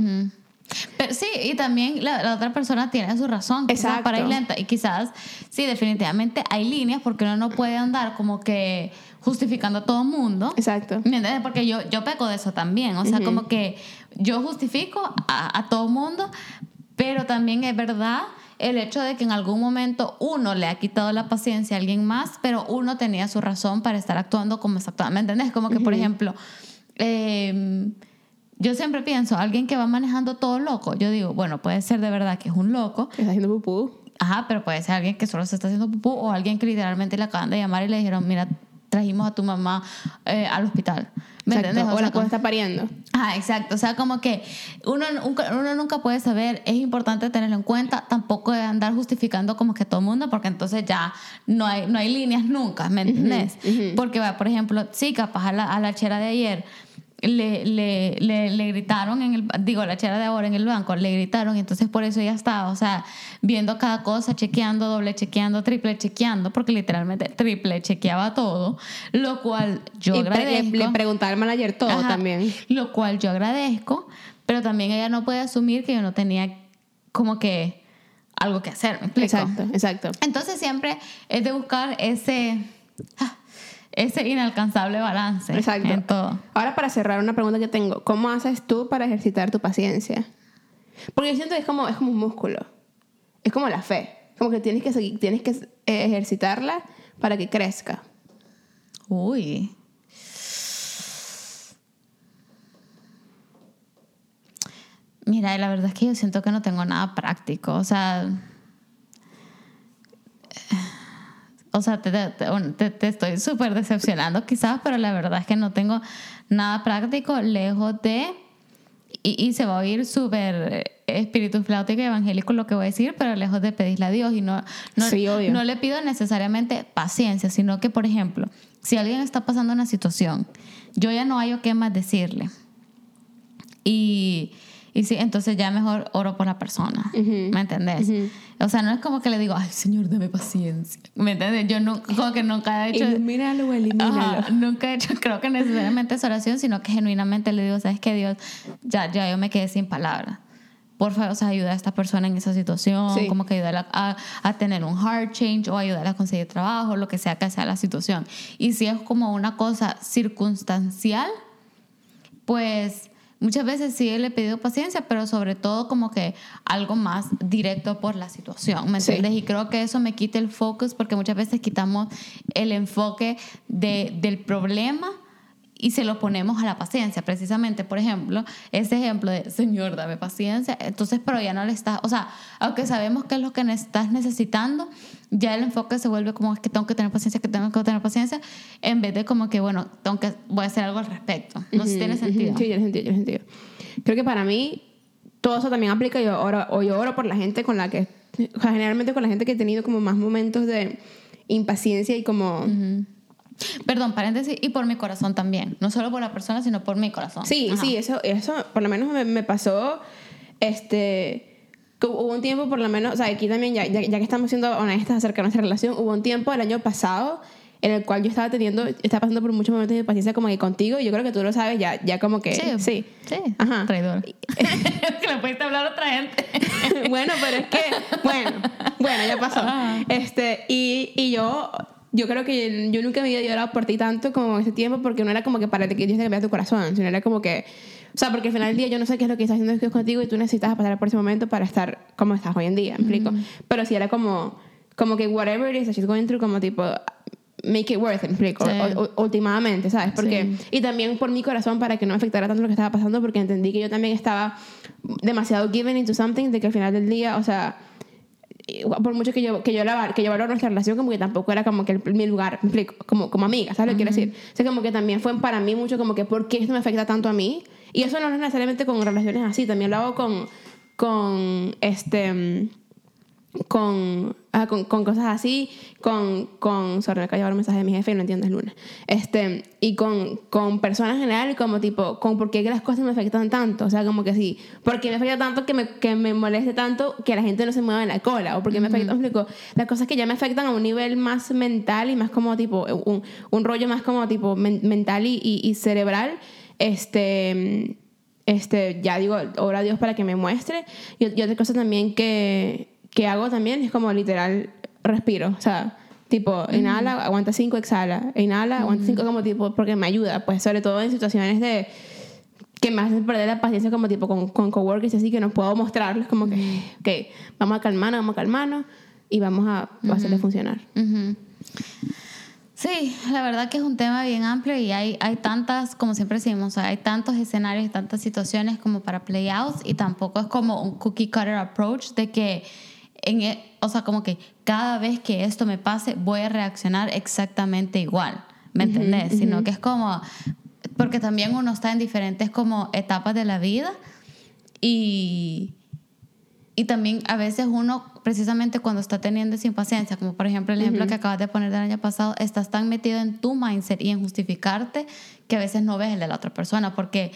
Pero sí, y también la, otra persona tiene su razón, quizás para ir lenta. Y quizás, sí, definitivamente hay líneas porque uno no puede andar como que justificando a todo mundo. Exacto. ¿Me entiendes? Porque yo, yo peco de eso también. O sea, como que yo justifico a, a todo mundo, pero también es verdad el hecho de que en algún momento uno le ha quitado la paciencia a alguien más, pero uno tenía su razón para estar actuando como exactamente. ¿Me entiendes? Como que, por ejemplo, eh, yo siempre pienso, alguien que va manejando todo loco, yo digo, bueno, puede ser de verdad que es un loco. Está haciendo pupú. Ajá, pero puede ser alguien que solo se está haciendo pupú o alguien que literalmente le acaban de llamar y le dijeron, mira, trajimos a tu mamá eh, al hospital. ¿Me entiendes? O, la está pariendo. Ah, exacto. O sea, como que uno, uno nunca puede saber, es importante tenerlo en cuenta, tampoco de andar justificando como que todo el mundo, porque entonces ya no hay, no hay líneas nunca, ¿me entiendes? Porque, va, por ejemplo, sí, capaz a la, a la chera de ayer le, le, le, gritaron en el, digo, la chera de ahora en el banco, le gritaron y entonces por eso ya estaba, o sea, viendo cada cosa, chequeando, doble chequeando, triple chequeando, porque literalmente triple chequeaba todo, lo cual yo agradezco. Le, preguntaba al manager todo también. Lo cual yo agradezco, pero también ella no puede asumir que yo no tenía como que algo que hacer, ¿me explico? Exacto, exacto. Entonces siempre es de buscar ese... Ah, ese inalcanzable balance Exacto. en todo. Ahora para cerrar una pregunta que tengo, ¿cómo haces tú para ejercitar tu paciencia? Porque yo siento que es como, es como un músculo, es como la fe, como que tienes que, seguir, tienes que ejercitarla para que crezca. Uy. Mira, la verdad es que yo siento que no tengo nada práctico, o sea o sea, te, te, te estoy súper decepcionando quizás, pero la verdad es que no tengo nada práctico lejos de y, se va a oír súper espíritu flautico y evangélico lo que voy a decir, pero lejos de pedirle a Dios y no, no, no le pido necesariamente paciencia, sino que, por ejemplo, si alguien está pasando una situación, yo ya no hay o qué más decirle. Y y sí, entonces ya mejor oro por la persona. ¿Me entendés? O sea, no es como que le digo, ay, Señor, dame paciencia. ¿Me entiendes? Yo nunca, como que nunca he hecho. Elimínalo o elimínalo. nunca he hecho, creo que necesariamente esa oración, sino que genuinamente le digo, ¿sabes qué, Dios? Ya, ya yo me quedé sin palabras. Por favor, o sea, ayuda a esta persona en esa situación, como que ayudarla a, a, tener un heart change o ayudarla a conseguir trabajo, lo que sea que sea la situación. Y si es como una cosa circunstancial, pues Muchas veces sí le he pedido paciencia, pero sobre todo como que algo más directo por la situación, ¿me entiendes? Y creo que eso me quita el focus porque muchas veces quitamos el enfoque de, del problema y se lo ponemos a la paciencia, precisamente. Por ejemplo, ese ejemplo de, Señor, dame paciencia, entonces, pero ya no le estás, o sea, aunque sabemos qué es lo que estás necesitando, ya el enfoque se vuelve como es que tengo que tener paciencia, que tengo que tener paciencia, en vez de como que, bueno, tengo que, voy a hacer algo al respecto. No sé si tiene sentido. Sí, tiene sentido, tiene sentido. Creo que para mí, todo eso también aplica, yo oro, o yo oro por la gente con la que, generalmente con la gente que he tenido como más momentos de impaciencia y como... Perdón, paréntesis, y por mi corazón también. No solo por la persona, sino por mi corazón. Sí, sí, eso, eso por lo menos me, pasó. Este. Hubo un tiempo, por lo menos, o sea, aquí también, ya, ya, que estamos siendo honestas acerca de nuestra relación, hubo un tiempo el año pasado en el cual yo estaba teniendo, estaba pasando por muchos momentos de paciencia como que contigo, y yo creo que tú lo sabes ya, ya como que... Sí, sí. sí. Ajá. Traidor. que le pudiste hablar a otra gente. bueno, pero es que, bueno, bueno, ya pasó. Este, y, y yo yo creo que yo nunca me había llorado por ti tanto como en ese tiempo porque no era como que para que Dios te cambiara tu corazón, sino era como que, o sea, porque al final del día yo no sé qué es lo que está haciendo Dios contigo y tú necesitas pasar por ese momento para estar como estás hoy en día, ¿me explico? Pero sí era como, como que whatever it is that she's going through, como tipo, make it worth ¿me explico? últimamente, ¿sabes? Porque, y también por mi corazón para que no me afectara tanto lo que estaba pasando porque entendí que yo también estaba demasiado given into something de que al final del día, o sea, por mucho que yo, que yo, la, que yo valoro nuestra relación, como que tampoco era como que el, mi lugar, como, como amiga, ¿sabes lo que quiero decir? O sea, como que también fue para mí mucho como que, ¿por qué esto me afecta tanto a mí? Y eso no es necesariamente con relaciones así, también lo hago con, con este con, ah, con, con, cosas así, con, con, sorry, me acabo de llevar un mensaje de mi jefe y no entiendo el lunes, este, y con, con personas en general, como tipo, con por qué las cosas me afectan tanto, o sea, como que sí, porque me afecta tanto que me, que me moleste tanto que la gente no se mueva en la cola, o porque me afecta, explico, las cosas que ya me afectan a un nivel más mental y más como tipo, un, un rollo más como tipo mental y, y, cerebral, este, este, ya digo, ora a Dios para que me muestre, y, y otra cosa también que que hago también es como literal respiro, o sea, tipo inhala, aguanta cinco, exhala, inhala, aguanta cinco como tipo porque me ayuda, pues sobre todo en situaciones de que me hacen perder la paciencia como tipo con, con coworkers así que no puedo mostrarles como que, ok, vamos a calmarnos, vamos a calmarnos y vamos a, hacerle funcionar. Sí, la verdad que es un tema bien amplio y hay, hay tantas, como siempre decimos, hay tantos escenarios y tantas situaciones como para playouts y tampoco es como un cookie cutter approach de que en, e, o sea, como que cada vez que esto me pase voy a reaccionar exactamente igual, ¿me entendés? Sino que es como, porque también uno está en diferentes como etapas de la vida y, y también a veces uno, precisamente cuando está teniendo esa impaciencia, como por ejemplo el ejemplo que acabas de poner del año pasado, estás tan metido en tu mindset y en justificarte que a veces no ves el de la otra persona, porque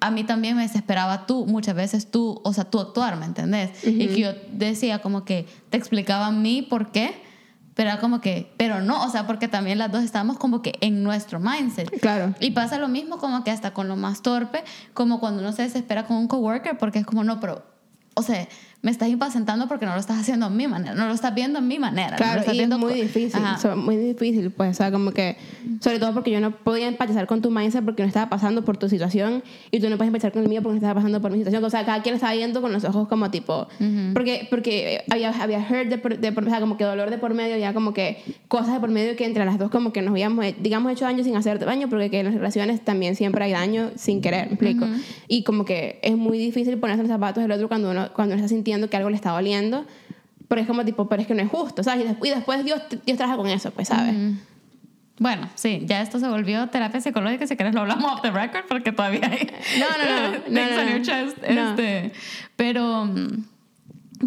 a mí también me desesperaba tú, muchas veces tú, o sea, tú actuar, ¿me entendés? Y que yo decía como que te explicaba a mí por qué, pero era como que, pero no, o sea, porque también las dos estábamos como que en nuestro mindset. Claro. Y pasa lo mismo como que hasta con lo más torpe, como cuando uno se desespera con un coworker, porque es como, no, pero, o sea, me estás impacientando porque no lo estás haciendo a mi manera, no lo estás viendo a mi manera. Claro, y es muy difícil, muy difícil, pues, o sea, como que, sobre todo porque yo no podía empatizar con tu mindset porque no estaba pasando por tu situación y tú no puedes empatizar con el mío porque no estaba pasando por mi situación, o sea, cada quien estaba yendo con los ojos como tipo, porque, porque había, había hurt de, por, de o sea, como que dolor de por medio, ya como que cosas de por medio que entre las dos como que nos habíamos, digamos, hecho daño sin hacer daño, porque que en las relaciones también siempre hay daño sin querer, me explico, y como que es muy difícil ponerse los zapatos del otro cuando uno, cuando uno está sintiendo que algo le está doliendo Porque es como tipo, pero es que no es justo, ¿sabes? Y después Dios, Dios trabaja con eso, pues, ¿sabes? Bueno, sí, ya esto se volvió terapia psicológica, si quieres lo hablamos off the record, porque todavía hay... No, no, no. no, no, no. Chest, este, pero,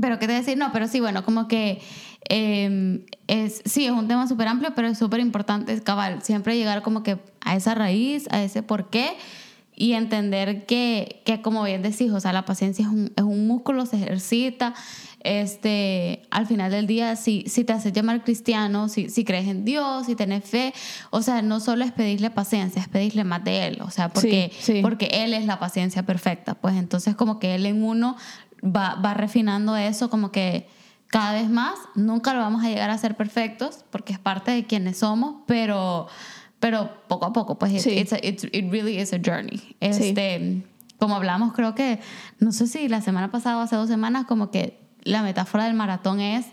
pero, ¿qué te decir? No, pero sí, bueno, como que... Eh, es, sí, es un tema súper amplio, pero es súper importante, cabal, siempre llegar como que a esa raíz, a ese por qué y entender que, que como bien decís, o sea, la paciencia es un, es un músculo, se ejercita, este, al final del día, si, si te haces llamar cristiano, si, si crees en Dios, si tienes fe, o sea, no solo es pedirle paciencia, es pedirle más de Él, o sea, porque, porque Él es la paciencia perfecta, pues entonces como que Él en uno va, va refinando eso, como que cada vez más, nunca lo vamos a llegar a ser perfectos, porque es parte de quienes somos, pero pero poco a poco, pues it, it really is a journey. Este, Como hablamos, creo que, no sé si la semana pasada o hace dos semanas, como que la metáfora del maratón es,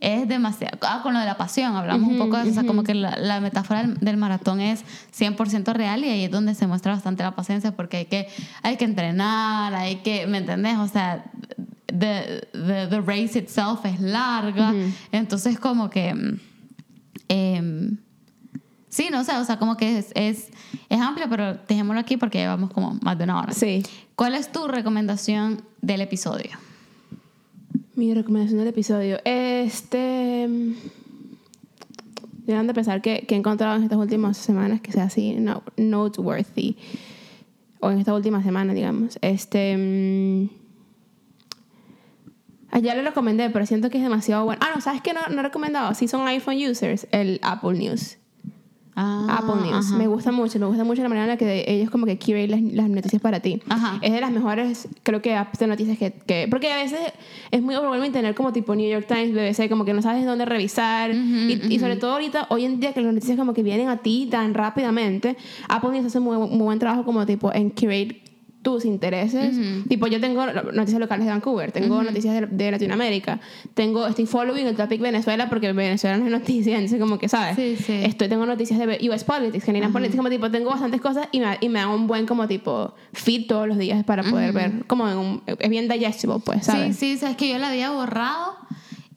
es demasiado, ah, con lo de la pasión, hablamos un poco de eso, como que la, la metáfora del, maratón es 100% real y ahí es donde se muestra bastante la paciencia porque hay que, hay que entrenar, hay que, ¿me entendés? O sea, the, the, the race itself es larga, entonces como que... Eh, Sí, no sé, o sea, como que es, es, es amplio, pero dejémoslo aquí porque llevamos como más de una hora. Sí. ¿Cuál es tu recomendación del episodio? Mi recomendación del episodio. Este. Deberían de pensar que, que, he encontrado en estas últimas semanas que sea así no, noteworthy. O en esta última semana, digamos. Este. Mm, ayer lo recomendé, pero siento que es demasiado bueno. Ah, no, ¿sabes qué no, no he recomendado? Si son iPhone users, el Apple News. Ah, Apple News. Me gusta mucho, me gusta mucho la manera en la que ellos como que quieren las, las, noticias para ti. Es de las mejores, creo que, apps de noticias que, que, Porque a veces es muy overwhelming tener como tipo New York Times, BBC, como que no sabes dónde revisar. y, sobre todo ahorita, hoy en día que las noticias como que vienen a ti tan rápidamente, Apple News hace muy, muy buen trabajo como tipo en curate tus intereses. Tipo, yo tengo noticias locales de Vancouver, tengo noticias de, Latinoamérica, tengo, estoy following el topic Venezuela porque Venezuela no es noticia, entonces como que, ¿sabes? Sí, sí. Estoy, tengo noticias de US Politics, Canadian Politics, como tipo, tengo bastantes cosas y me, y me hago un buen como tipo feed todos los días para poder ver, como un, es bien digestible, pues, ¿sabes? Sí, sí, es que yo la había borrado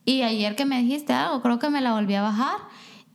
y ayer que me dijiste algo, creo que me la volví a bajar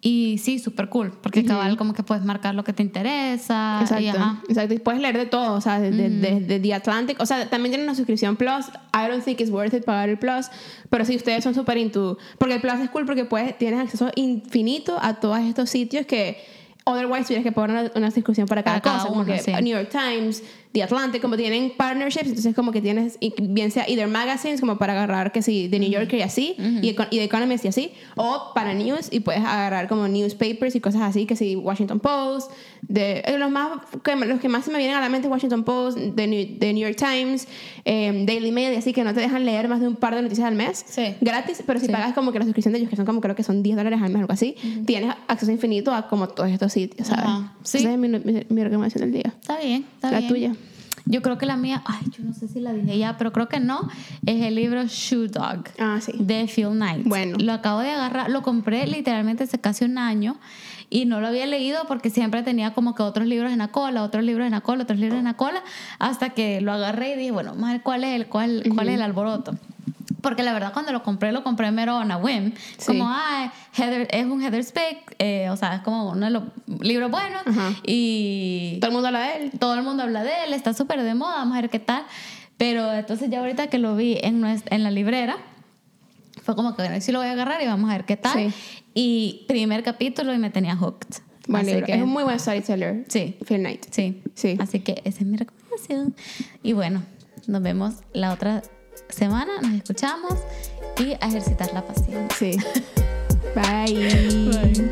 y sí, súper cool, porque cabal como que puedes marcar lo que te interesa. Exacto, y, exacto. Y puedes leer de todo, o sea, de, de, The Atlantic. O sea, también tienen una suscripción Plus. I don't think it's worth it pagar el Plus. Pero si ustedes son súper into... Porque el Plus es cool porque puedes, tienes acceso infinito a todos estos sitios que otherwise tuvieras que poner una, suscripción para cada, cosa. como que New York Times, The Atlantic, como tienen partnerships, entonces como que tienes, bien sea either magazines, como para agarrar que sí, The New Yorker y así, y, The Economist y así, o para news, y puedes agarrar como newspapers y cosas así, que sí, Washington Post, de, eh, los, más, que, los que más se me vienen a la mente, Washington Post, The New, New York Times, em, Daily Mail, y así, que no te dejan leer más de un par de noticias al mes, sí. gratis, pero si pagas como que la suscripción de ellos, que son como creo que son 10 dólares al mes, algo así, tienes acceso infinito a como todos estos sitios, ¿sabes? Esa es mi, mi, recomendación del día. Está bien, está la bien. La tuya. Yo creo que la mía, ay, yo no sé si la dije ya, pero creo que no, es el libro Shoe Dog ah, sí. de Phil Knight. Bueno. Lo acabo de agarrar, lo compré literalmente hace casi un año y no lo había leído porque siempre tenía como que otros libros en la cola, otros libros en la cola, otros libros en la cola, hasta que lo agarré y dije, bueno, ¿cuál es el, cuál, cuál es el alboroto? Porque la verdad, cuando lo compré, lo compré mero a una whim. Como, ah, Heather, es un Heather Speck, eh, o sea, es como uno de los libros buenos. Y. Todo el mundo habla de él. Todo el mundo habla de él, está súper de moda, vamos a ver qué tal. Pero entonces, ya ahorita que lo vi en, en la librera, fue como que, bueno, sí lo voy a agarrar y vamos a ver qué tal. Y primer capítulo y me tenía hooked. Vale, que, es un muy buen storyteller. Sí. Phil Knight. Sí. sí. Así que esa es mi recomendación. Y bueno, nos vemos la otra semana, nos escuchamos y a ejercitar la pasión. Sí. Bye.